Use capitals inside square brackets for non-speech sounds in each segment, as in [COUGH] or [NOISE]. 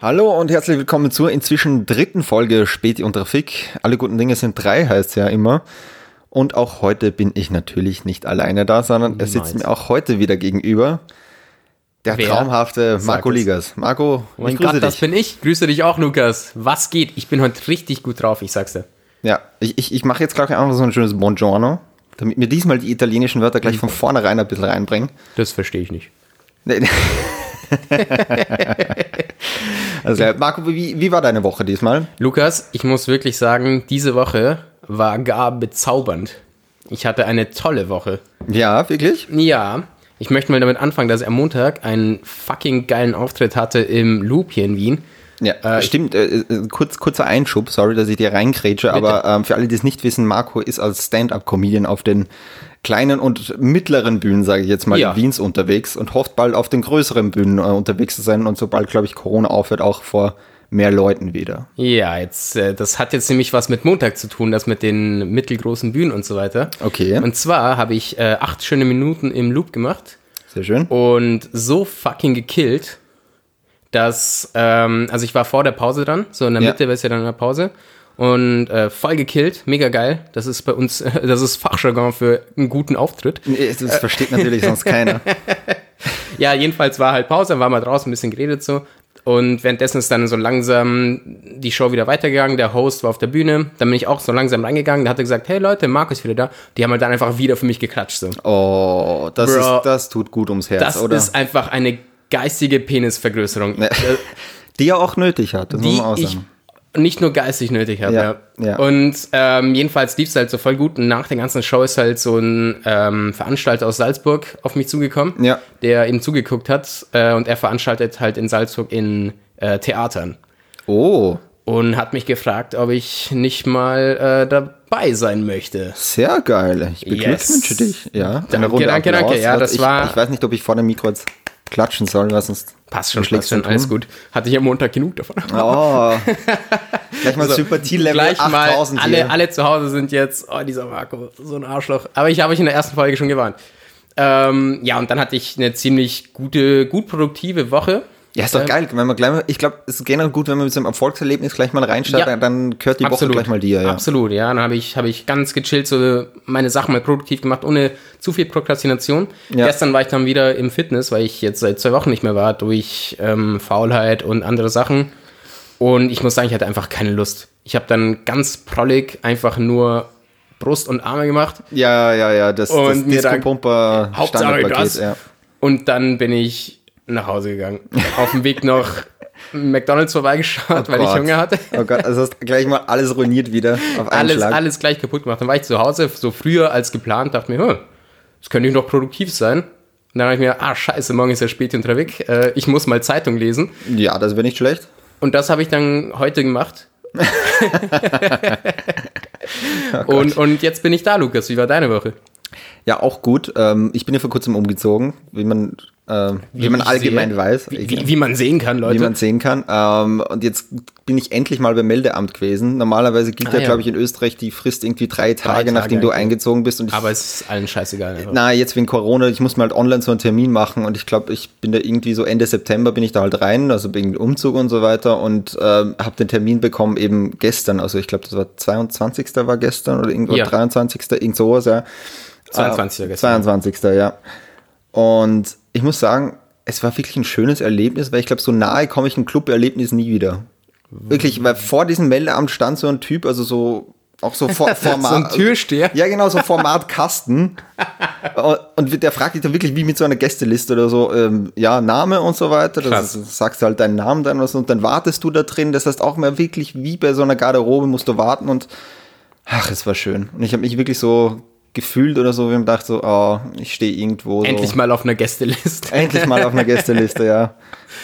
Hallo und herzlich willkommen zur inzwischen dritten Folge Späti unter Fick. Alle guten Dinge sind drei, heißt ja immer. Und auch heute bin ich natürlich nicht alleine da, sondern er sitzt mir auch heute wieder gegenüber. Der Wer? traumhafte Marco es. Ligas. Marco, Oh mein ich grüße Gott, das dich. bin ich. Grüße dich auch, Lukas. Was geht? Ich bin heute richtig gut drauf, ich sag's dir. Ja, ich, ich, ich mache jetzt gleich einfach so ein schönes Buongiorno, damit wir diesmal die italienischen Wörter gleich von vornherein ein bisschen reinbringen. Das verstehe ich nicht. Nee, nee. [LAUGHS] also, Marco, wie, wie war deine Woche diesmal? Lukas, ich muss wirklich sagen, diese Woche war gar bezaubernd. Ich hatte eine tolle Woche. Ja, wirklich? Ja, ich möchte mal damit anfangen, dass ich am Montag einen fucking geilen Auftritt hatte im Loop hier in Wien. Ja, Äh, stimmt. Äh, äh, kurz, kurzer Einschub, sorry, dass ich dir reingrätsche, aber ähm, für alle, die es nicht wissen, Marco ist als Stand-Up-Comedian auf den kleinen und mittleren Bühnen, sage ich jetzt mal, Ja. in Wiens unterwegs und hofft bald auf den größeren Bühnen äh, unterwegs zu sein und sobald, glaube ich, Corona aufhört, auch vor mehr Leuten wieder. Ja, jetzt, äh, das hat jetzt nämlich was mit Montag zu tun, das mit den mittelgroßen Bühnen und so weiter. Okay, Und zwar habe ich äh, acht schöne Minuten im Loop gemacht. sehr schön. und so fucking gekillt, dass, ähm, also ich war vor der Pause dran, so in der Ja. Mitte war es ja dann in der Pause und äh, voll gekillt, mega geil. Das ist bei uns, [LAUGHS] das ist Fachjargon für einen guten Auftritt. Nee, Das versteht natürlich sonst keiner. [LAUGHS] Ja, jedenfalls war halt Pause, dann waren wir draußen ein bisschen geredet so. Und währenddessen ist dann so langsam die Show wieder weitergegangen. Der Host war auf der Bühne. Dann bin ich auch so langsam reingegangen. Da hat er gesagt, hey Leute, Marco ist wieder da. Die haben halt dann einfach wieder für mich geklatscht. So. Oh, das, Bro. ist, das tut gut ums Herz, Das oder? ist einfach eine geistige Penisvergrößerung. Äh, [LAUGHS] die er auch nötig hat, das muss die man auch ich sagen. Nicht nur geistig nötig habe. Ja, Ja. Und ähm, jedenfalls lief es halt so voll gut. Und nach der ganzen Show ist halt so ein ähm, Veranstalter aus Salzburg auf mich zugekommen, Ja. der eben zugeguckt hat. Äh, und er veranstaltet halt in Salzburg in äh, Theatern. Oh, Und hat mich gefragt, ob ich nicht mal äh, dabei sein möchte. sehr geil. Ich beglückwünsche Yes. dich. Ja, Danke, danke, danke. Ja, das ich, war- Ich weiß nicht, ob ich vor dem Mikro jetzt klatschen soll, was sonst Passt schon, passt schon, alles gut. Hatte ich am Montag genug davon. Oh. [LAUGHS] Gleich mal Sympathie-Level Gleich mal, 8000 alle, hier. alle zu Hause sind jetzt, oh, dieser Marco, so ein Arschloch. Aber ich habe euch in der ersten Folge schon gewarnt. Ähm, ja, und dann hatte ich eine ziemlich gute, gut produktive Woche. Ja, ist doch geil. Wenn man gleich mal, ich glaube, es ist generell gut, wenn man mit so einem Erfolgserlebnis gleich mal reinstartet, Ja. dann gehört die Woche gleich mal dir. Ja. Absolut, ja. Dann habe ich, habe ich ganz gechillt so meine Sachen mal produktiv gemacht, ohne zu viel Prokrastination. Ja. Gestern war ich dann wieder im Fitness, weil ich jetzt seit zwei Wochen nicht mehr war, durch ähm, Faulheit und andere Sachen. Und ich muss sagen, ich hatte einfach keine Lust. Ich habe dann ganz prollig einfach nur Brust und Arme gemacht. Ja, ja, ja, das, das Und das. ja. Und dann bin ich nach Hause gegangen. Auf dem Weg noch McDonalds vorbeigeschaut, weil ich Gott. Hunger hatte. Oh Gott, also hast gleich mal alles ruiniert wieder auf einen Alles, Schlag. alles gleich kaputt gemacht. Dann war ich zu Hause, so früher als geplant, dachte mir, hm, das könnte ich noch produktiv sein. Und dann habe ich mir, ah, scheiße, morgen ist ja spät unterwegs. Äh, ich muss mal Zeitung lesen. Ja, das wäre nicht schlecht. Und das habe ich dann heute gemacht. [LAUGHS] Oh und, und jetzt bin ich da, Lukas. Wie war deine Woche? Ja, auch gut. Ähm, ich bin ja vor kurzem umgezogen, wie man, ähm, wie, man ich allgemein sehe. weiß. Wie, wie, wie man sehen kann, wie Leute. man sehen kann. Ähm, und jetzt bin ich endlich mal beim Meldeamt gewesen. Normalerweise gilt Ah, ja, ja. glaube ich, in Österreich die Frist irgendwie drei Tage, Tage, nachdem du eingezogen bist. Und ich, Aber es ist allen scheißegal. Einfach. na, jetzt wegen Corona, ich muss mir halt online so einen Termin machen und ich glaube, ich bin da irgendwie so Ende September bin ich da halt rein, also wegen Umzug und so weiter und ähm, habe den Termin bekommen eben gestern, also ich glaube, das war 22. war gestern oder irgendwo Ja. 23. irgend sowas, ja. 22. Äh, gestern. 22. ja. Und ich muss sagen, es war wirklich ein schönes Erlebnis, weil ich glaube, so nahe komme ich einem Club-Erlebnis nie wieder. Wirklich, weil vor diesem Meldeamt stand so ein Typ, also so auch so vor, [LAUGHS] Format. So ein Türsteher. Ja, genau, so Format Kasten. [LAUGHS] und der fragt dich dann wirklich wie mit so einer Gästeliste oder so, ähm, ja, Name und so weiter. Das ist, sagst du halt deinen Namen dann was und dann wartest du da drin. Das heißt auch mal wirklich wie bei so einer Garderobe musst du warten und ach, es war schön. Und ich habe mich wirklich so gefühlt oder so, wie ich dachte so, oh, ich stehe irgendwo. Endlich so. mal auf einer Gästeliste. Endlich mal auf einer Gästeliste, [LAUGHS] [LAUGHS] ja.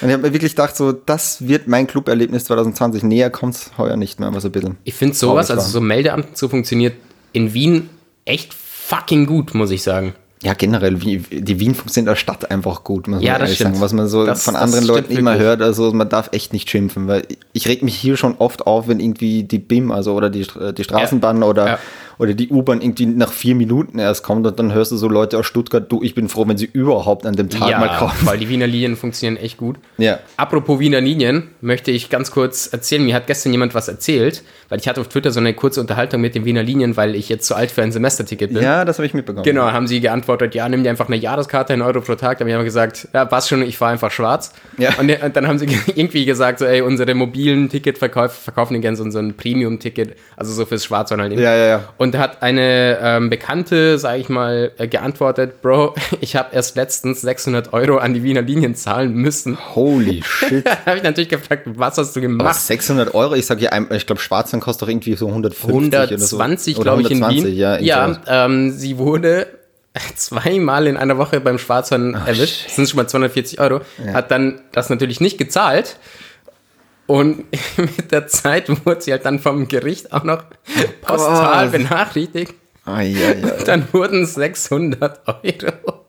Und ich habe mir wirklich gedacht, so, das wird mein Club-Erlebnis 2020. Näher kommt es heuer nicht mehr, aber so ein bisschen. Ich finde sowas, also so Meldeamt so funktioniert in Wien echt fucking gut, muss ich sagen. Ja, generell, die Wien funktioniert als Stadt einfach gut, muss Ja, man das ehrlich stimmt. sagen. Was man so Das- von anderen Leuten immer wirklich. hört, also man darf echt nicht schimpfen, weil ich reg mich hier schon oft auf, wenn irgendwie die BIM, also oder die, die Straßenbahn oder, Ja. Oder die U-Bahn irgendwie nach vier Minuten erst kommt und dann hörst du so Leute aus Stuttgart, du, ich bin froh, wenn sie überhaupt an dem Tag ja, mal kommen. weil die Wiener Linien funktionieren echt gut. Ja. Apropos Wiener Linien, möchte ich ganz kurz erzählen. Mir hat gestern jemand was erzählt, weil ich hatte auf Twitter so eine kurze Unterhaltung mit den Wiener Linien, weil ich jetzt zu alt für ein Semesterticket bin. Ja, das habe ich mitbekommen. Genau, haben sie geantwortet, ja, nimm dir einfach eine Jahreskarte, ein Euro pro Tag. Dann haben wir gesagt, ja, passt schon, ich fahre einfach schwarz. Ja. Und, und dann haben sie [LAUGHS] irgendwie gesagt, so, ey, unsere mobilen Ticketverkäufer verkaufen gerne so, ein Premium-Ticket, also so fürs Schwarz halt eben. Ja, ja, ja. Und da hat eine ähm, Bekannte, sage ich mal, äh, geantwortet, Bro, [LAUGHS] ich habe erst letztens 600 Euro an die Wiener Linien zahlen müssen. Holy [LAUGHS] shit. da habe ich natürlich gefragt, was hast du Aber gemacht? 600 Euro, ich sage ja, ich glaube, Schwarzwein kostet doch irgendwie so 150 120, oder so. glaube ich, in 120, Wien. Ja, ja ähm, sie wurde [LAUGHS] zweimal in einer Woche beim Schwarzhorn erwischt. Das sind schon mal 240 Euro. Hat dann das natürlich nicht gezahlt. Und [LAUGHS] mit der Zeit wurde sie halt dann vom Gericht auch noch postal Gott. benachrichtigt. Ah, ja, ja. Dann wurden es 600 Euro.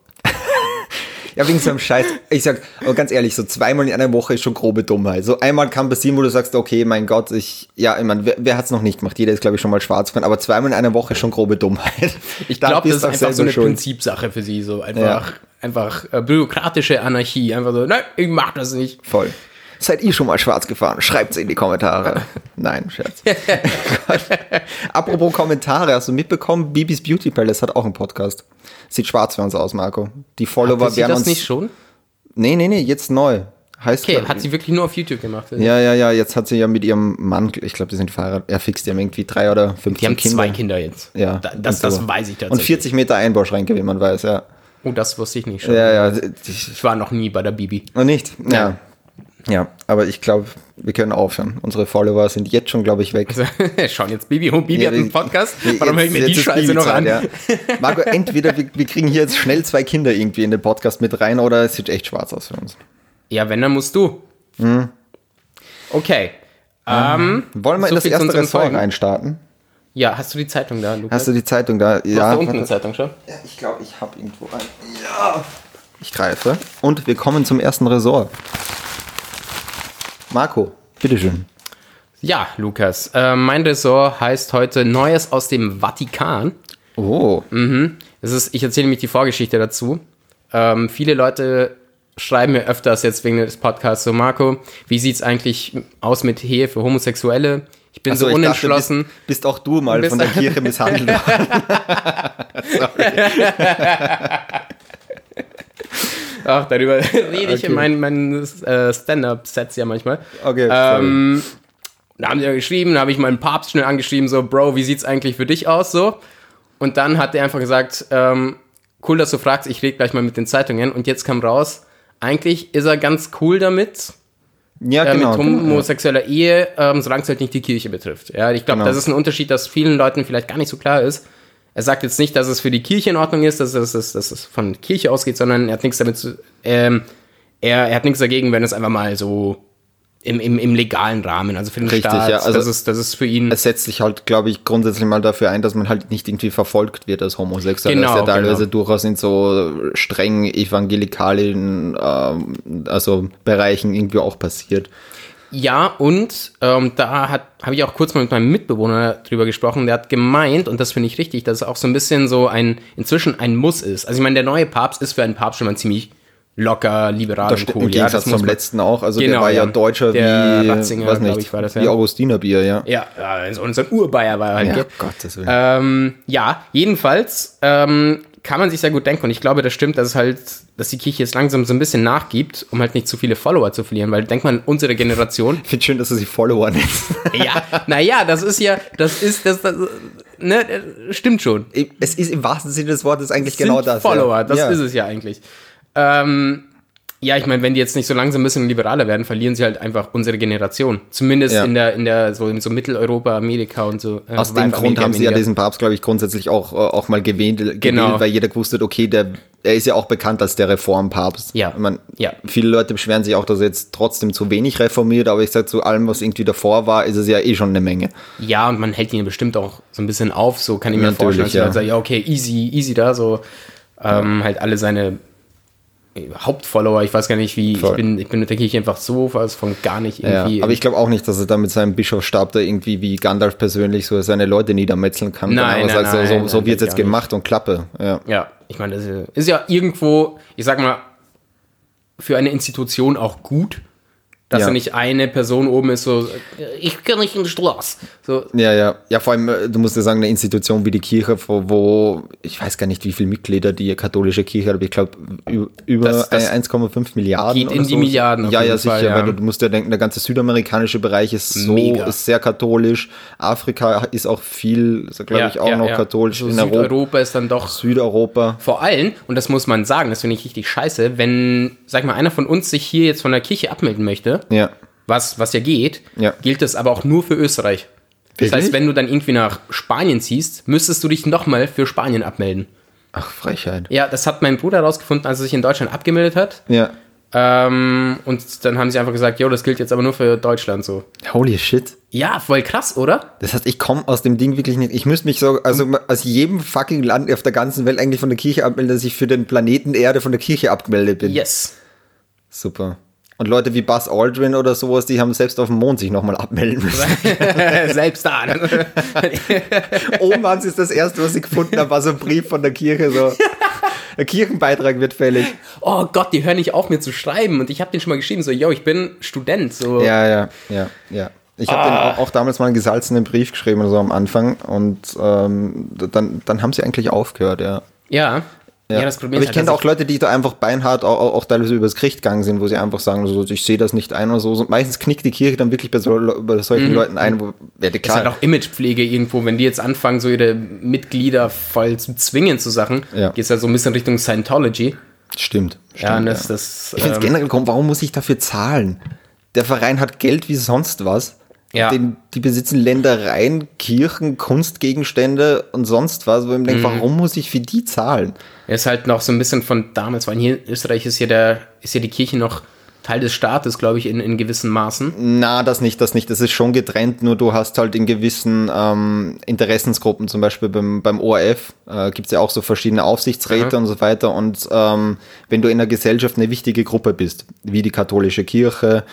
Ja, wegen so einem Scheiß. Ich sag, aber ganz ehrlich, so zweimal in einer Woche ist schon grobe Dummheit. So einmal kann passieren, wo du sagst, okay, mein Gott, ich, ja, ich meine, wer, wer hat's noch nicht gemacht? Jeder ist, glaube ich, schon mal schwarz gefahren, aber zweimal in einer Woche ist schon grobe Dummheit. Ich glaube, das ist einfach so eine schuld. Prinzipsache für sie. So einfach, einfach äh, bürokratische Anarchie. Einfach so, nein, ich mach das nicht. Voll. Seid ihr schon mal schwarz gefahren? Schreibt's in die Kommentare. [LAUGHS] Nein, Scherz. [LAUGHS] Apropos Kommentare, hast du mitbekommen? Bibis Beauty Palace hat auch einen Podcast. Sieht schwarz für uns aus, Marco. Die Follower Hat sie werden das uns. nicht schon? Nee, nee, nee, jetzt neu. Heißt Okay, hat sie wirklich nur auf YouTube gemacht. Ja, ja, ja, jetzt hat sie ja mit ihrem Mann, ich glaube, die sind verheiratet, er fixt, die haben irgendwie drei oder 15 Die haben Kinder. zwei Kinder jetzt. Ja. Da, das, und das so. weiß ich Und tatsächlich. 40 Meter Einbauschränke, wie man weiß, ja. Oh, das wusste ich nicht schon. Ja, ja. Ich, Ich war noch nie bei der Bibi. noch nicht? Ja. Ja, aber ich glaube, wir können aufhören. Unsere Follower sind jetzt schon, glaube ich, weg. [LAUGHS] Schauen jetzt Bibi und Bibi Ja, hat einen Podcast. jetzt- Warum höre ich mir die Scheiße noch an? Ja. Marco, entweder wir, wir kriegen hier jetzt schnell zwei Kinder irgendwie in den Podcast mit rein oder es sieht echt schwarz aus für uns. Ja, wenn, dann musst du. Hm. Okay. Ähm, Wollen wir so in das erste Folgen. reinstarten? Ja, hast du die Zeitung da, Lukas? Hast du die Zeitung da? Hast Ja, du unten eine. Zeitung schon? ja ich glaube, ich habe irgendwo ein. Ja. Ich greife. Und wir kommen zum ersten Ressort. Marco, bitteschön. Ja, Lukas. Äh, mein Ressort heißt heute Neues aus dem Vatikan. Oh, Das ist, ich erzähle nämlich die Vorgeschichte dazu. Ähm, viele Leute schreiben mir öfters jetzt wegen des Podcasts so, Marco, wie sieht's eigentlich aus mit Ehe für Homosexuelle? Ich bin Achso, so ich dachte, unentschlossen. bist, bist auch du mal Bist- von der [LAUGHS] Kirche misshandelt worden. [LAUGHS] [LAUGHS] Ach, darüber [LAUGHS] rede ich Okay. in meinen, meinen äh, Stand-Up-Sets ja manchmal. Okay, ähm, da haben sie ja geschrieben, da habe ich meinen Papst schnell angeschrieben, so, Bro, wie sieht's eigentlich für dich aus, so. Und dann hat er einfach gesagt, ähm, cool, dass du fragst, ich rede gleich mal mit den Zeitungen. Und jetzt kam raus, eigentlich ist er ganz cool damit, Ja, äh, genau. mit homosexueller Ehe, ähm, solange es halt nicht die Kirche betrifft. Ja, ich glaube, Genau. das ist ein Unterschied, das vielen Leuten vielleicht gar nicht so klar ist. Er sagt jetzt nicht, dass es für die Kirche in Ordnung ist, dass es, dass dass es von Kirche ausgeht, sondern er hat nichts damit zu, ähm, er, er hat nichts dagegen, wenn es einfach mal so im, im, im legalen Rahmen, also für den Richtig, Staat, ja, also das, ist, das ist für ihn, Es setzt sich halt, glaube ich, grundsätzlich mal dafür ein, dass man halt nicht irgendwie verfolgt wird als Homosexuell. Genau, das ist ja teilweise genau. durchaus in so streng evangelikalen ähm, also Bereichen irgendwie auch passiert. Ja, und ähm, da habe ich auch kurz mal mit meinem Mitbewohner drüber gesprochen. Der hat gemeint, und das finde ich richtig, dass es auch so ein bisschen so ein, inzwischen ein Muss ist. Also ich meine, der neue Papst ist für einen Papst schon mal ziemlich locker, liberal Das und cool. im Gegensatz das muss zum letzten auch. Also der Genau, war ja, ja. Deutscher Der wie, Ratzinger, weiß nicht, ich, war das, ja. wie Augustinerbier, ja. Ja, ja so, so ein Urbayer war er halt. Ja? Gottes Willen. Ähm, ja, jedenfalls ähm, kann man sich sehr gut denken und ich glaube, das stimmt, dass es halt, dass die Kirche jetzt langsam so ein bisschen nachgibt, um halt nicht zu viele Follower zu verlieren, weil denk mal, unsere Generation, ich finde schön, dass du sie Follower nennst. [LAUGHS] ja, naja, das ist ja, das ist, das, das ne, stimmt schon. es ist im wahrsten Sinne des Wortes eigentlich genau das. Follower, ja. das ja. ist es ja eigentlich. Ähm, ja, ich meine, wenn die jetzt nicht so langsam ein bisschen liberaler werden, verlieren sie halt einfach unsere Generation. Zumindest Ja. in der, in der, so in so Mitteleuropa, Amerika und so. äh, Aus dem Grund haben sie ja diesen Papst, glaube ich, grundsätzlich auch, äh, auch mal gewählt, gewählt Genau. weil jeder gewusst hat, okay, der, er ist ja auch bekannt als der Reformpapst. Ja. Ich mein, Ja. Viele Leute beschweren sich auch, dass er jetzt trotzdem zu wenig reformiert, aber ich sage, zu allem, was irgendwie davor war, ist es ja eh schon eine Menge. Ja, und man hält ihn bestimmt auch so ein bisschen auf, so kann ich mir Natürlich, vorstellen. dass ja. halt sagt, ja, okay, easy, easy da, so ähm, halt alle seine Hauptfollower. Ich weiß gar nicht, wie. Ich bin, ich bin mit der Kirche einfach so was von gar nicht irgendwie. Ja, aber ich glaube auch nicht, dass er da mit seinem Bischofsstab da irgendwie wie Gandalf persönlich so seine Leute niedermetzeln kann. Nein, nein, sagt, nein, so, so, nein, so wird jetzt gemacht und Klappe. Ja. Ja, ich meine, das ist, ist ja irgendwo, ich sag mal, für eine Institution auch gut, dass Ja. nicht eine Person oben ist, so, ich kann nicht in die Straße. So, Ja, ja. Ja, vor allem, äh, du musst ja sagen, eine Institution wie die Kirche, wo, ich weiß gar nicht, wie viele Mitglieder die katholische Kirche hat, aber ich glaube, über Das- das 1,5 Milliarden. geht in oder die so. Milliarden Ja, ja, sicher, Fall, ja. weil du, musst ja denken, der ganze südamerikanische Bereich ist so, Mega. ist sehr katholisch. Afrika ist auch viel, glaube ja, ich, auch noch katholisch. So in Europa, Südeuropa ist dann doch Südeuropa. vor allem, und das muss man sagen, das finde ich richtig scheiße, wenn, sag mal, einer von uns sich hier jetzt von der Kirche abmelden möchte, Ja. was, was ja geht, Ja. gilt das aber auch nur für Österreich. Das Wirklich? heißt, wenn du dann irgendwie nach Spanien ziehst, müsstest du dich nochmal für Spanien abmelden. Ach, Frechheit. Ja, das hat mein Bruder rausgefunden, als er sich in Deutschland abgemeldet hat. Ja. Ähm, und dann haben sie einfach gesagt, jo, das gilt jetzt aber nur für Deutschland so. Holy shit. Ja, voll krass, oder? Das heißt, ich komme aus dem Ding wirklich nicht. Ich müsste mich so, also aus jedem fucking Land auf der ganzen Welt eigentlich von der Kirche abmelden, dass ich für den Planeten Erde von der Kirche abgemeldet bin. Yes. Super. Und Leute wie Buzz Aldrin oder sowas, die haben selbst auf dem Mond sich nochmal abmelden müssen. [LAUGHS] Selbst da. ne? [LAUGHS] Oben haben sie das erste, was sie gefunden haben, war so ein Brief von der Kirche, so. [LAUGHS] Der Kirchenbeitrag wird fällig. oh Gott, die hören nicht auf, mir zu schreiben. Und ich habe den schon mal geschrieben, so, yo, ich bin Student. So. Ja, ja, ja, ja. Ich habe Ah. auch, auch damals mal einen gesalzenen Brief geschrieben, so am Anfang. Und ähm, dann, dann haben sie eigentlich aufgehört, ja. Ja. Ja, das Problem Aber ist ich halt, kenne auch Leute, die da einfach beinhart auch, auch, auch teilweise übers Gericht gegangen sind, wo sie einfach sagen, so, ich sehe das nicht ein oder so. so. Meistens knickt die Kirche dann wirklich bei, so, bei solchen Leuten ein, wo, ja, Mhm. ist halt klar, auch Imagepflege irgendwo, wenn die jetzt anfangen, so ihre Mitglieder voll zu zwingen zu Sachen, Ja. geht es halt so ein bisschen Richtung Scientology. stimmt. stimmt Ja, das, das Ich finde es ähm, generell warum muss ich dafür zahlen? Der Verein hat Geld wie sonst was. Ja. Den, die besitzen Ländereien, Kirchen, Kunstgegenstände und sonst was, wo ich mir Mhm. denke, warum muss ich für die zahlen? ist halt noch so ein bisschen von damals, weil hier in Österreich ist ja der, ist ja die Kirche noch Teil des Staates, glaube ich, in, in gewissen Maßen. Na, das nicht, das nicht. Das ist schon getrennt, nur du hast halt in gewissen ähm, Interessensgruppen, zum Beispiel beim, beim ORF, äh, gibt es ja auch so verschiedene Aufsichtsräte und so weiter. Und ähm, wenn du in der Gesellschaft eine wichtige Gruppe bist, wie die katholische Kirche,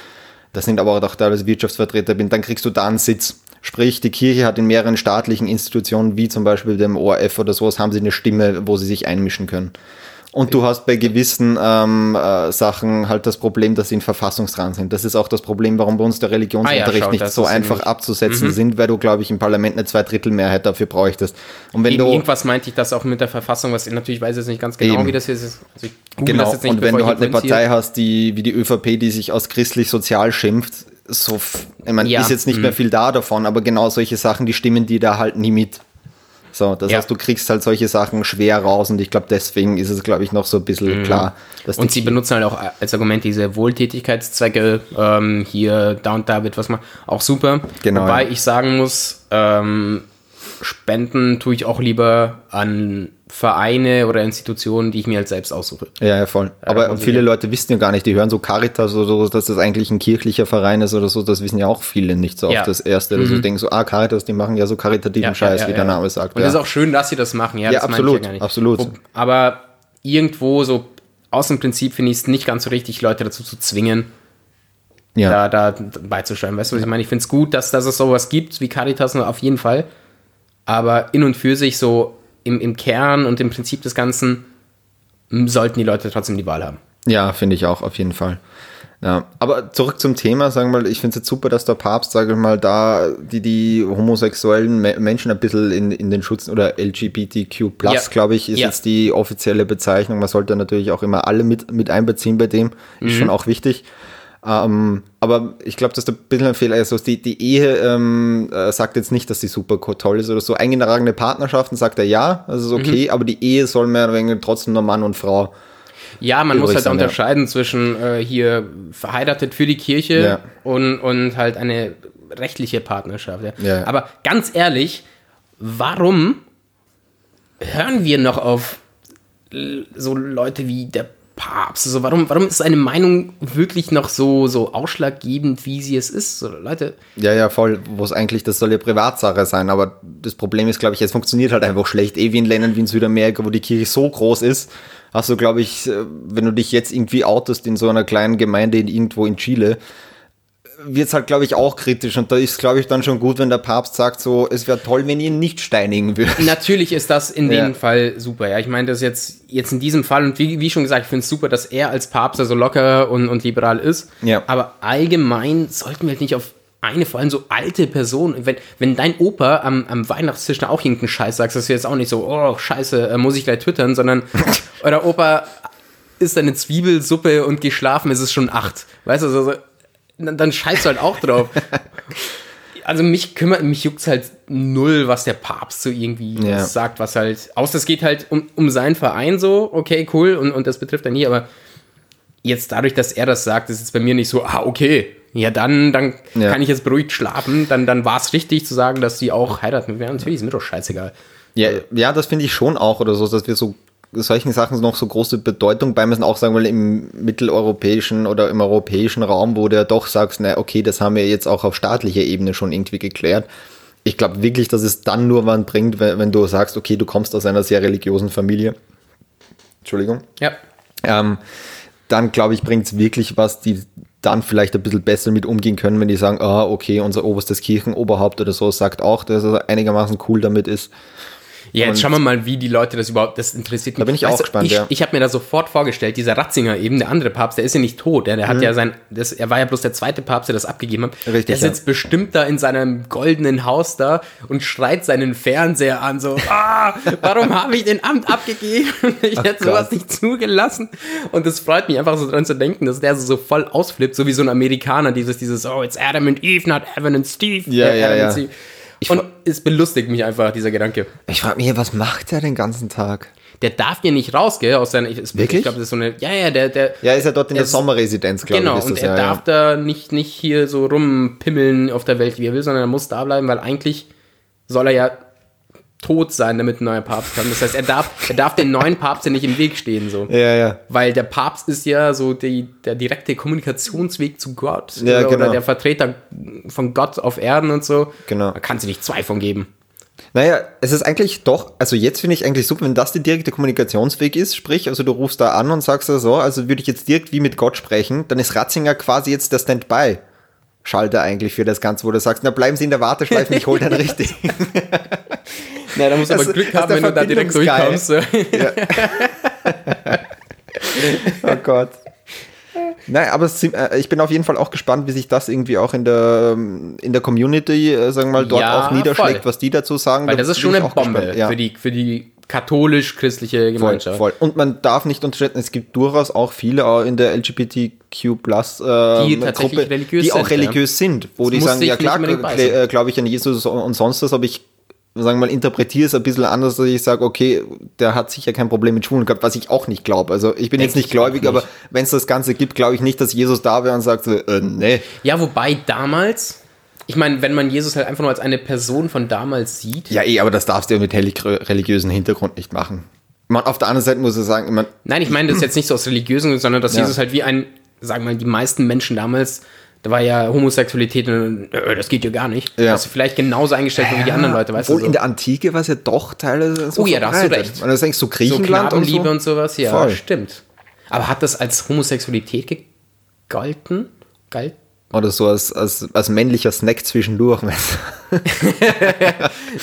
das sind aber auch teilweise Wirtschaftsvertreter bin, dann kriegst du da einen Sitz. Sprich, die Kirche hat in mehreren staatlichen Institutionen, wie zum Beispiel dem ORF oder sowas, haben sie eine Stimme, wo sie sich einmischen können. Und du hast bei gewissen ähm, äh, Sachen halt das Problem, dass sie in Verfassungsdran sind. Das ist auch das Problem, warum bei uns der Religionsunterricht Ah ja, schau, nicht so einfach nämlich- abzusetzen sind, weil du, glaube ich, im Parlament eine Zweidrittelmehrheit dafür bräuchtest. Und wenn Eben, du irgendwas meinte ich das auch mit der Verfassung, was ich natürlich weiß jetzt nicht ganz genau, Eben. wie das hier ist. Also ich genau, das jetzt nicht, und wenn du ich halt eine. Partei hast, die wie die ÖVP, die sich aus christlich-sozial schimpft, so, ich meine, Ja, ist jetzt nicht mhm. mehr viel da davon, aber genau solche Sachen, die stimmen die da halt nie mit. So, das Ja. heißt, du kriegst halt solche Sachen schwer raus und ich glaube, deswegen ist es, glaube ich, noch so ein bisschen klar. Dass Mhm. Und die sie benutzen halt auch als Argument diese Wohltätigkeitszwecke, ähm, hier, da und da wird was machen. Auch super. Genau, Wobei ja. ich sagen muss, ähm, Spenden tue ich auch lieber an Vereine oder Institutionen, die ich mir halt selbst aussuche. Ja, ja, voll. Aber muss ich viele ja- Leute wissen ja gar nicht, die hören so Caritas oder so, dass das eigentlich ein kirchlicher Verein ist oder so, das wissen ja auch viele nicht so Ja. Mhm. auf das Erste. Also denken so, ah, Caritas, die machen ja so karitativen Scheiß, wie der Name sagt. Und ja. das ist auch schön, dass sie das machen. Ja, Ja, das meine ich absolut, ja gar nicht. absolut. Wo- Aber irgendwo so aus dem Prinzip finde ich es nicht ganz so richtig, Leute dazu zu zwingen, ja. da, da beizusteuern. Weißt du, was ich meine? Ich finde es gut, dass, dass es sowas gibt wie Caritas, auf jeden Fall. Aber in und für sich so im, im Kern und im Prinzip des Ganzen sollten die Leute trotzdem die Wahl haben. Ja, finde ich auch, auf jeden Fall. Ja, aber zurück zum Thema, sagen wir mal, ich finde es jetzt super, dass der Papst, sage ich mal, da die, die homosexuellen Me Menschen ein bisschen in, in den Schutz oder LGBTQ+, Ja. glaube ich, ist Ja. jetzt die offizielle Bezeichnung. Man sollte natürlich auch immer alle mit, mit einbeziehen bei dem, ist Mhm. schon auch wichtig. Ähm, aber ich glaube, dass da ein bisschen ein Fehler ist. Also die, die Ehe ähm, äh, sagt jetzt nicht, dass sie super toll ist oder so. Eingetragene Partnerschaften sagt er ja, das ist Mhm. okay, aber die Ehe soll mehr oder weniger trotzdem nur Mann und Frau. Ja, man muss halt sein, ja. unterscheiden zwischen äh, hier verheiratet für die Kirche Ja. und, und halt eine rechtliche Partnerschaft. Ja. Ja. Aber ganz ehrlich, warum hören wir noch auf so Leute wie der Papst. Also warum, warum ist seine Meinung wirklich noch so, so ausschlaggebend, wie sie es ist? So, Leute. Ja, ja, voll, wo es eigentlich, das soll ja Privatsache sein, aber das Problem ist, glaube ich, es funktioniert halt einfach schlecht. Eh wie in Ländern wie in Südamerika, wo die Kirche so groß ist, hast du, glaube ich, äh, wenn du dich jetzt irgendwie outest in so einer kleinen Gemeinde in irgendwo in Chile, wird es halt, glaube ich, auch kritisch. Und da ist, glaube ich, dann schon gut, wenn der Papst sagt, so, es wäre toll, wenn ihr ihn nicht steinigen würdet. Natürlich ist das in ja. dem Fall super. Ja, ich meine, das jetzt, jetzt in diesem Fall, und wie, wie schon gesagt, ich finde es super, dass er als Papst so also locker und, und liberal ist. Ja. Aber allgemein sollten wir halt nicht auf eine, vor allem so alte Person, wenn, wenn dein Opa am, am Weihnachtstisch auch irgendeinen Scheiß sagst, das ist jetzt auch nicht so, oh, scheiße, äh, muss ich gleich twittern, sondern [LAUGHS] oder Opa isst eine Zwiebelsuppe und geschlafen, ist es schon acht. Weißt du, also, dann, dann scheißt du halt auch drauf. [LAUGHS] also mich kümmert, mich juckt's halt null, was der Papst so irgendwie ja. sagt, was halt, außer es geht halt um, um seinen Verein so, okay, cool, und, und das betrifft dann nie, aber jetzt dadurch, dass er das sagt, ist es bei mir nicht so, ah, okay, ja, dann, dann ja. kann ich jetzt beruhigt schlafen, dann, dann war es richtig zu sagen, dass sie auch heiraten werden. Natürlich ist mir doch scheißegal. Ja, ja das finde ich schon auch, oder so, dass wir so solchen Sachen noch so große Bedeutung beimessen, auch sagen wir im mitteleuropäischen oder im europäischen Raum, wo du ja doch sagst, na okay, das haben wir jetzt auch auf staatlicher Ebene schon irgendwie geklärt. Ich glaube wirklich, dass es dann nur was bringt, wenn, wenn, du sagst, okay, du kommst aus einer sehr religiösen Familie. Entschuldigung. Ja. Ähm, dann glaube ich, bringt es wirklich was, die dann vielleicht ein bisschen besser mit umgehen können, wenn die sagen, ah, okay, unser oberstes Kirchenoberhaupt oder so sagt auch, dass er einigermaßen cool damit ist. Ja, jetzt schauen wir mal, wie die Leute das überhaupt, das interessiert mich. Da bin ich weißt auch du, gespannt, ich, ja. Ich habe mir da sofort vorgestellt, dieser Ratzinger eben, der andere Papst, der ist ja nicht tot, der, der hat mhm. ja sein, das, er war ja bloß der zweite Papst, der das abgegeben hat. Richtig, der sitzt ja. bestimmt da in seinem goldenen Haus da und schreit seinen Fernseher an, so, [LAUGHS] ah, warum habe ich den Amt abgegeben? [LAUGHS] ich Ach, hätte sowas nicht zugelassen. Und das freut mich einfach so dran zu denken, dass der so, so voll ausflippt, so wie so ein Amerikaner, dieses, dieses, oh, it's Adam and Eve, not Evan and Steve. Ja, ja, ja. Ich und es belustigt mich einfach, dieser Gedanke. Ich frage mich, was macht er den ganzen Tag? Der darf ja nicht raus, gell? Aus seiner, ich, Wirklich? Ich glaube, das ist so eine. Ja, ja, der. der ja, ist er dort in der Sommerresidenz, glaube genau, ich. Genau, und er ja, darf ja. da nicht, nicht hier so rumpimmeln auf der Welt, wie er will, sondern er muss da bleiben, weil eigentlich soll er ja tot sein, damit ein neuer Papst kommt. Das heißt, er darf, er darf den neuen Papst ja nicht im Weg stehen, so. Ja, ja. Weil der Papst ist ja so die, der direkte Kommunikationsweg zu Gott. Ja, oder, genau. der Vertreter von Gott auf Erden und so. Genau. Da kann es nicht zwei von geben. Naja, es ist eigentlich doch, also jetzt finde ich eigentlich super, wenn das der direkte Kommunikationsweg ist, sprich, also du rufst da an und sagst so, also würde ich jetzt direkt wie mit Gott sprechen, dann ist Ratzinger quasi jetzt der Standby. Schalter eigentlich für das Ganze, wo du sagst, na bleiben Sie in der Warteschleife, ich hole dann [LAUGHS] richtig. [LAUGHS] Na, da musst du aber Glück haben, wenn du da direkt durchkommst. Ja. [LAUGHS] oh Gott. Nein, aber äh, ich bin auf jeden Fall auch gespannt, wie sich das irgendwie auch in der, ähm, in der Community, äh, sagen wir mal, dort ja, auch niederschlägt, voll. was die dazu sagen. Weil das ist schon eine Bombe ja. für die, für die katholisch-christliche Gemeinschaft. Voll, voll. Und man darf nicht unterschätzen, es gibt durchaus auch viele auch in der LGBTQ Plus äh, die Gruppe, die auch religiös ja. sind, wo das die sagen, ja klar, äh, glaube ich an Jesus und sonst was, aber ich sagen wir mal, interpretiere es ein bisschen anders, dass ich sage, okay, der hat sicher kein Problem mit Schwulen gehabt, was ich auch nicht glaube. Also ich bin Denk jetzt nicht gläubig, nicht. aber wenn es das Ganze gibt, glaube ich nicht, dass Jesus da wäre und sagt, so, äh, nee. Ja, wobei damals, ich meine, wenn man Jesus halt einfach nur als eine Person von damals sieht. Ja, eh, aber das darfst du ja mit religiösen Hintergrund nicht machen. Man, auf der anderen Seite muss ich sagen, man, Nein, ich meine das jetzt nicht so aus religiösen, sondern dass ja. Jesus halt wie ein, sagen wir mal, die meisten Menschen damals da war ja Homosexualität, äh, das geht ja gar nicht. Ja. Dass vielleicht genauso eingestellt ja, wie die anderen Leute, weißt du? So. in der Antike war es ja doch teilweise so Oh ja, da hast du recht. Und das denkst du Griechenland so und so. und sowas, ja, Voll. stimmt. Aber hat das als Homosexualität gegolten? Galt? Oder so als, als, als männlicher Snack zwischendurch. [LAUGHS]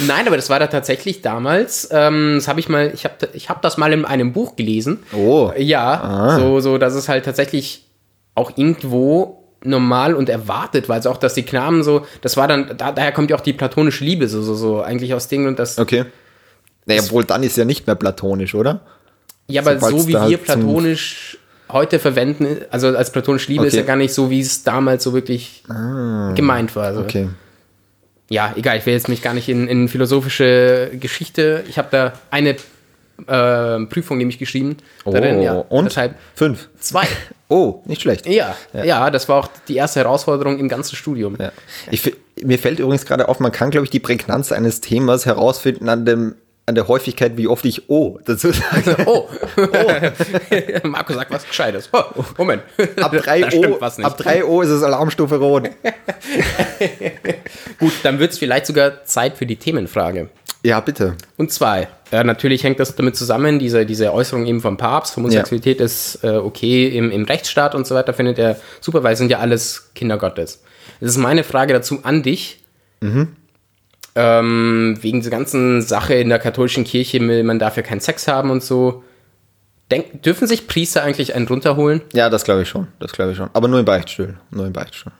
Nein, aber das war da tatsächlich damals. Ähm, das habe ich mal, ich habe ich hab das mal in einem Buch gelesen. Oh. Ja, ah. so, so, dass es halt tatsächlich auch irgendwo normal und erwartet, weil es auch, dass die Knaben so, das war dann, da, daher kommt ja auch die platonische Liebe, so, so, so eigentlich aus Dingen und das. Okay. Naja, wohl dann ist ja nicht mehr platonisch, oder? Ja, aber Sobald so wie wir halt platonisch heute verwenden, also als platonische Liebe okay. ist ja gar nicht so, wie es damals so wirklich ah, gemeint war. Also. Okay. Ja, egal, ich will jetzt mich gar nicht in, in philosophische Geschichte. Ich habe da eine äh, Prüfung nämlich geschrieben. Oh, darin, ja. und? Deshalb Fünf. Zwei. [LAUGHS] Oh, nicht schlecht. Ja, ja, ja, das war auch die erste Herausforderung im ganzen Studium. Ja. Ich, mir fällt übrigens gerade auf, man kann, glaube ich, die Prägnanz eines Themas herausfinden an dem an der Häufigkeit, wie oft ich O dazu [LAUGHS] sage. Oh, oh. [LAUGHS] Marco sagt was Gescheites. Oh, Moment. Ab 3 O, ab 3 O ist es Alarmstufe rot. Gut, dann wird es vielleicht sogar Zeit für die Themenfrage. Ja, bitte. Und zwar, äh, natürlich hängt das damit zusammen, diese, diese Äußerung eben vom Papst, Homosexualität ja. ist äh, okay im, im Rechtsstaat und so weiter, findet er super, weil es sind ja alles Kinder Gottes. Das ist meine Frage dazu an dich. Mhm. Ähm, wegen dieser ganzen Sache in der katholischen Kirche, man darf ja keinen Sex haben und so. Denk, dürfen sich Priester eigentlich einen runterholen? Ja, das glaube ich schon. Das glaube ich schon. Aber nur im Beichtstuhl. Nur im Beichtstuhl.